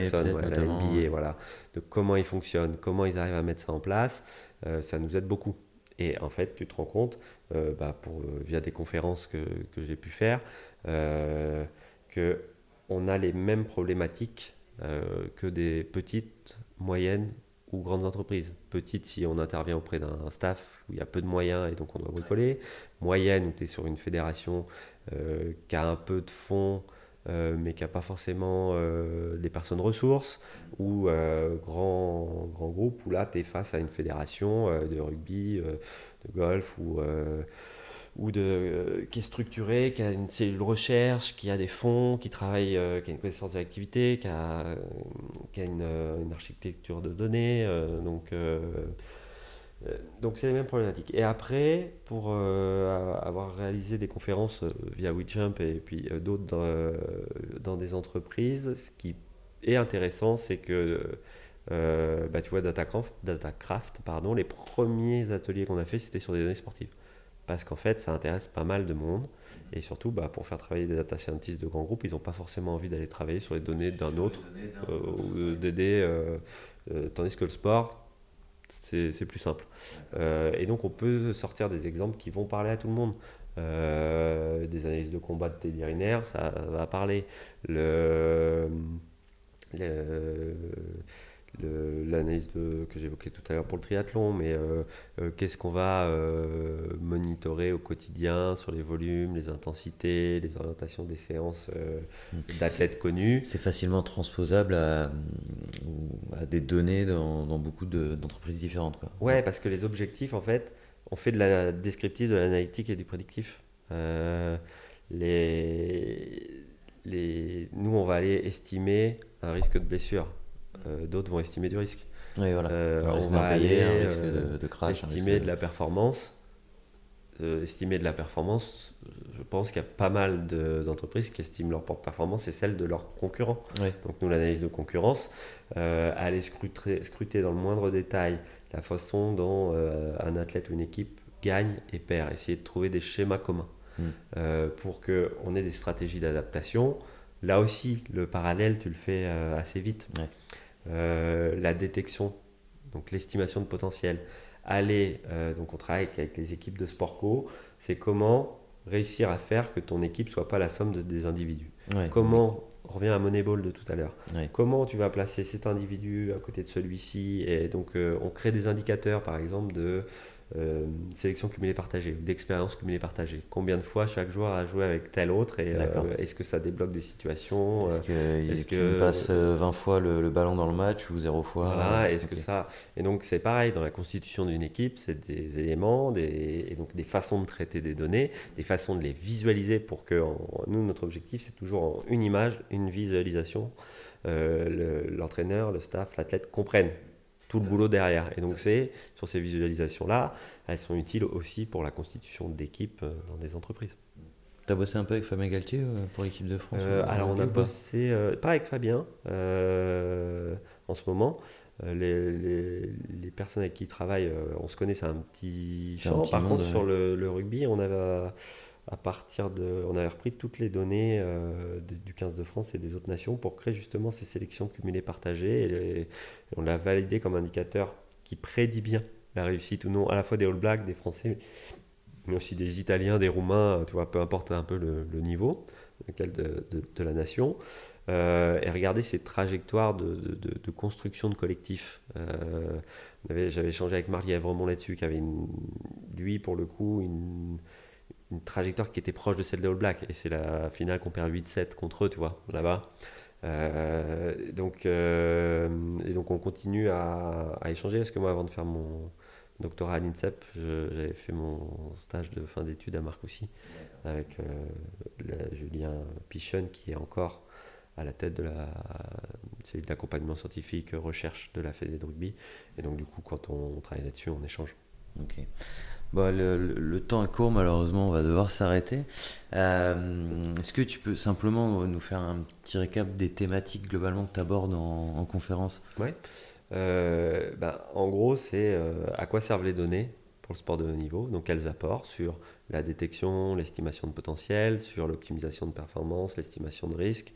voilà, de comment ils fonctionnent, comment ils arrivent à mettre ça en place, euh, ça nous aide beaucoup. Et en fait, tu te rends compte, bah, pour, via des conférences que, que j'ai pu faire, que on a les mêmes problématiques que des petites, moyennes ou grandes entreprises. Petites si on intervient auprès d'un staff où il y a peu de moyens et donc on doit bricoler. Moyenne où tu es sur une fédération euh, qui a un peu de fonds euh, mais qui n'a pas forcément euh, des personnes ressources. Ou grand, grand groupe où là tu es face à une fédération de rugby, de golf ou ou de, euh, qui est structuré, qui a une cellule recherche, qui a des fonds, qui travaille, euh, qui a une connaissance de l'activité, qui a, euh, qui a une, architecture de données. donc, donc c'est les mêmes problématiques. Et après, pour avoir réalisé des conférences via WeJump et puis d'autres dans, dans, des entreprises, ce qui est intéressant, c'est que bah, tu vois, Datacraft, Datacraft pardon, les premiers ateliers qu'on a fait, c'était sur des données sportives parce qu'en fait, ça intéresse pas mal de monde. Et surtout, bah, pour faire travailler des data scientists de grands groupes, ils n'ont pas forcément envie d'aller travailler sur les données d'un autre euh, ou d'aider. Euh, euh, tandis que le sport, c'est plus simple. et donc, on peut sortir des exemples qui vont parler à tout le monde. des analyses de combat de Teddy Riner, ça va parler. Le, le l'analyse que j'évoquais tout à l'heure pour le triathlon, mais euh, euh, qu'est-ce qu'on va euh, monitorer au quotidien sur les volumes, les intensités, les orientations des séances mmh. d'athlètes connus? C'est facilement transposable à, des données dans, beaucoup d'entreprises différentes. Quoi. Ouais, parce que les objectifs, en fait, on fait de la descriptive, de l'analytique et du prédictif. les, les, nous, on va aller estimer un risque de blessure euh, d'autres vont estimer du risque. Oui, voilà. Euh, on va aller euh, de, crash, estimer de la performance. estimer de la performance, je pense qu'il y a pas mal d'entreprises qui estiment leur performance et celle de leurs concurrents. Donc nous, l'analyse de concurrence, aller scruter, scruter, dans le moindre détail la façon dont un athlète ou une équipe gagne et perd, essayer de trouver des schémas communs hmm. pour qu'on ait des stratégies d'adaptation. Là aussi, le parallèle, tu le fais assez vite. Euh, la détection, donc l'estimation de potentiel. Aller, euh, donc on travaille avec, les équipes de Sportco, c'est comment réussir à faire que ton équipe soit pas la somme de, des individus. comment, on revient à Moneyball de tout à l'heure, comment tu vas placer cet individu à côté de celui-ci, et donc euh, on crée des indicateurs par exemple de euh, sélection cumulée partagée, d'expérience cumulée partagée. Combien de fois chaque joueur a joué avec tel autre et euh, est-ce que ça débloque des situations Est-ce que, est que tu passes 20 fois le, ballon dans le match ou 0 fois Voilà, est-ce que ça. Et donc c'est pareil, dans la constitution d'une équipe, c'est des éléments, des, et donc des façons de traiter des données, des façons de les visualiser pour que nous, notre objectif, c'est toujours en une image, une visualisation. Euh, l'entraîneur, le staff, l'athlète comprennent tout le boulot derrière. Et donc, c'est sur ces visualisations-là, elles sont utiles aussi pour la constitution d'équipes euh, dans des entreprises. Tu as bossé un peu avec Fabien Galtier pour l'équipe de France Alors on a bossé, pas avec Fabien en ce moment. Les, les, personnes avec qui il travaille, on se connaît, c'est un petit champ. Par contre, sur le, le, rugby, on avait à partir de, on avait repris toutes les données euh, du 15 de France et des autres nations pour créer justement ces sélections cumulées partagées. Et, on l'a validé comme indicateur qui prédit bien la réussite ou non à la fois des All Blacks, des Français, mais aussi des Italiens, des Roumains, tu vois, peu importe un peu le, niveau lequel de, la nation. Euh, et regarder ces trajectoires de, construction de collectifs. Euh, J'avais échangé avec Marc Evremont là-dessus, qui avait une, lui, pour le coup, une, une trajectoire qui était proche de celle des All Blacks. Et c'est la finale qu'on perd 8-7 contre eux, tu vois, là-bas. Euh, donc, euh, et donc on continue à, échanger parce que moi avant de faire mon doctorat à l'INSEP j'avais fait mon stage de fin d'études à Marcoussis avec euh, Julien Pichon qui est encore à la tête de la cellule d'accompagnement scientifique recherche de la Fédé de rugby et donc du coup quand on travaille là-dessus on échange. Ok. Bon, le, temps est court, malheureusement, on va devoir s'arrêter. Euh, est-ce que tu peux simplement nous faire un petit récap des thématiques globalement que tu abordes en, conférence? Oui. Euh, ben, en gros, c'est euh, à quoi servent les données pour le sport de haut niveau, donc quels apports sur la détection, l'estimation de potentiel, sur l'optimisation de performance, l'estimation de risque,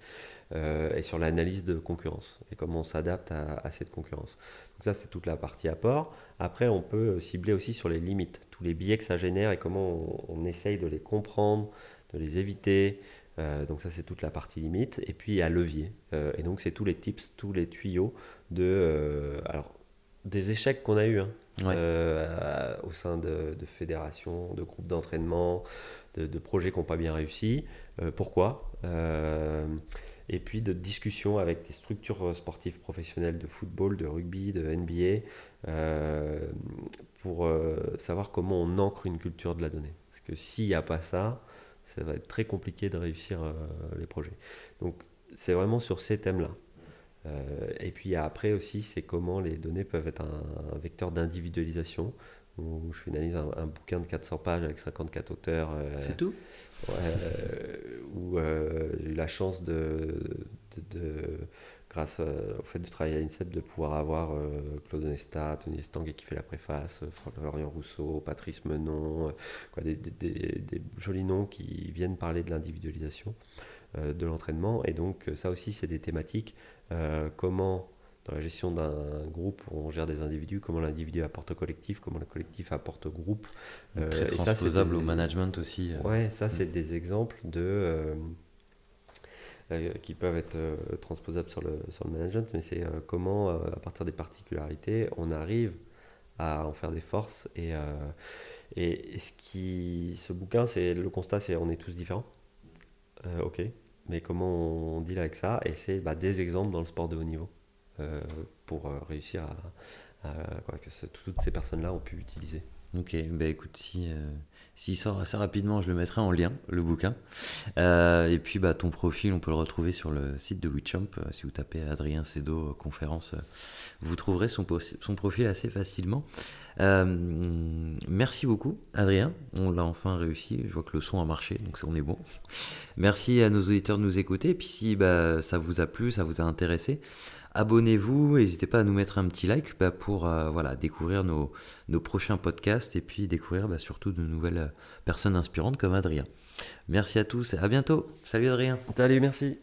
et sur l'analyse de concurrence, et comment on s'adapte à cette concurrence. Donc ça, c'est toute la partie apport. Après, on peut cibler aussi sur les limites, tous les biais que ça génère et comment on, essaye de les comprendre, de les éviter. Euh, donc ça, c'est toute la partie limite. Et puis, il y a levier. Euh, et donc, c'est tous les tips, tous les tuyaux de... Euh, alors, des échecs qu'on a eus hein, au sein de, fédérations, de groupes d'entraînement, de, de, projets qui n'ont pas bien réussi. pourquoi? Et puis de discussions avec des structures euh, sportives professionnelles de football, de rugby, de NBA, euh, pour euh, savoir comment on ancre une culture de la donnée. Parce que s'il n'y a pas ça, ça va être très compliqué de réussir les projets. Donc c'est vraiment sur ces thèmes-là. et puis après aussi, c'est comment les données peuvent être un vecteur d'individualisation où je finalise un, bouquin de 400 pages avec 54 auteurs. Euh, c'est tout? ouais, euh, Où euh, j'ai eu la chance de, de, grâce au fait de travailler à l'INSEP, de pouvoir avoir Claude Onesta, Tony Estanguet qui fait la préface, Florian Rousseau, Patrice Menon, quoi, des, des, des, jolis noms qui viennent parler de l'individualisation de l'entraînement. Et donc ça aussi, c'est des thématiques. comment dans la gestion d'un groupe, on gère des individus, comment l'individu apporte au collectif, comment le collectif apporte au groupe. Euh, très transposable au management aussi. Euh. Ouais, ça c'est mm. des exemples de euh, qui peuvent être transposables sur le, sur le management, mais c'est comment, à partir des particularités, on arrive à en faire des forces. Et, et, ce, qui, ce bouquin, c'est le constat, c'est on est tous différents. ok, mais comment on deal avec ça? Et c'est bah, des exemples dans le sport de haut niveau. Euh, pour euh, réussir à, que toutes ces personnes-là ont pu utiliser. Ok, bah écoute, si, euh, s'il sort assez rapidement, je le mettrai en lien, le bouquin. et puis bah, ton profil, on peut le retrouver sur le site de WeChamp. si vous tapez Adrien Cedo conférence, vous trouverez son, son profil assez facilement. merci beaucoup, Adrien. On l'a enfin réussi. Je vois que le son a marché, donc on est bon. Merci à nos auditeurs de nous écouter. Et puis si bah, ça vous a plu, ça vous a intéressé, abonnez-vous, n'hésitez pas à nous mettre un petit like bah, pour euh, voilà, découvrir nos, prochains podcasts et puis découvrir bah, surtout de nouvelles euh, personnes inspirantes comme Adrien. Merci à tous, à bientôt. Salut Adrien. Salut, merci.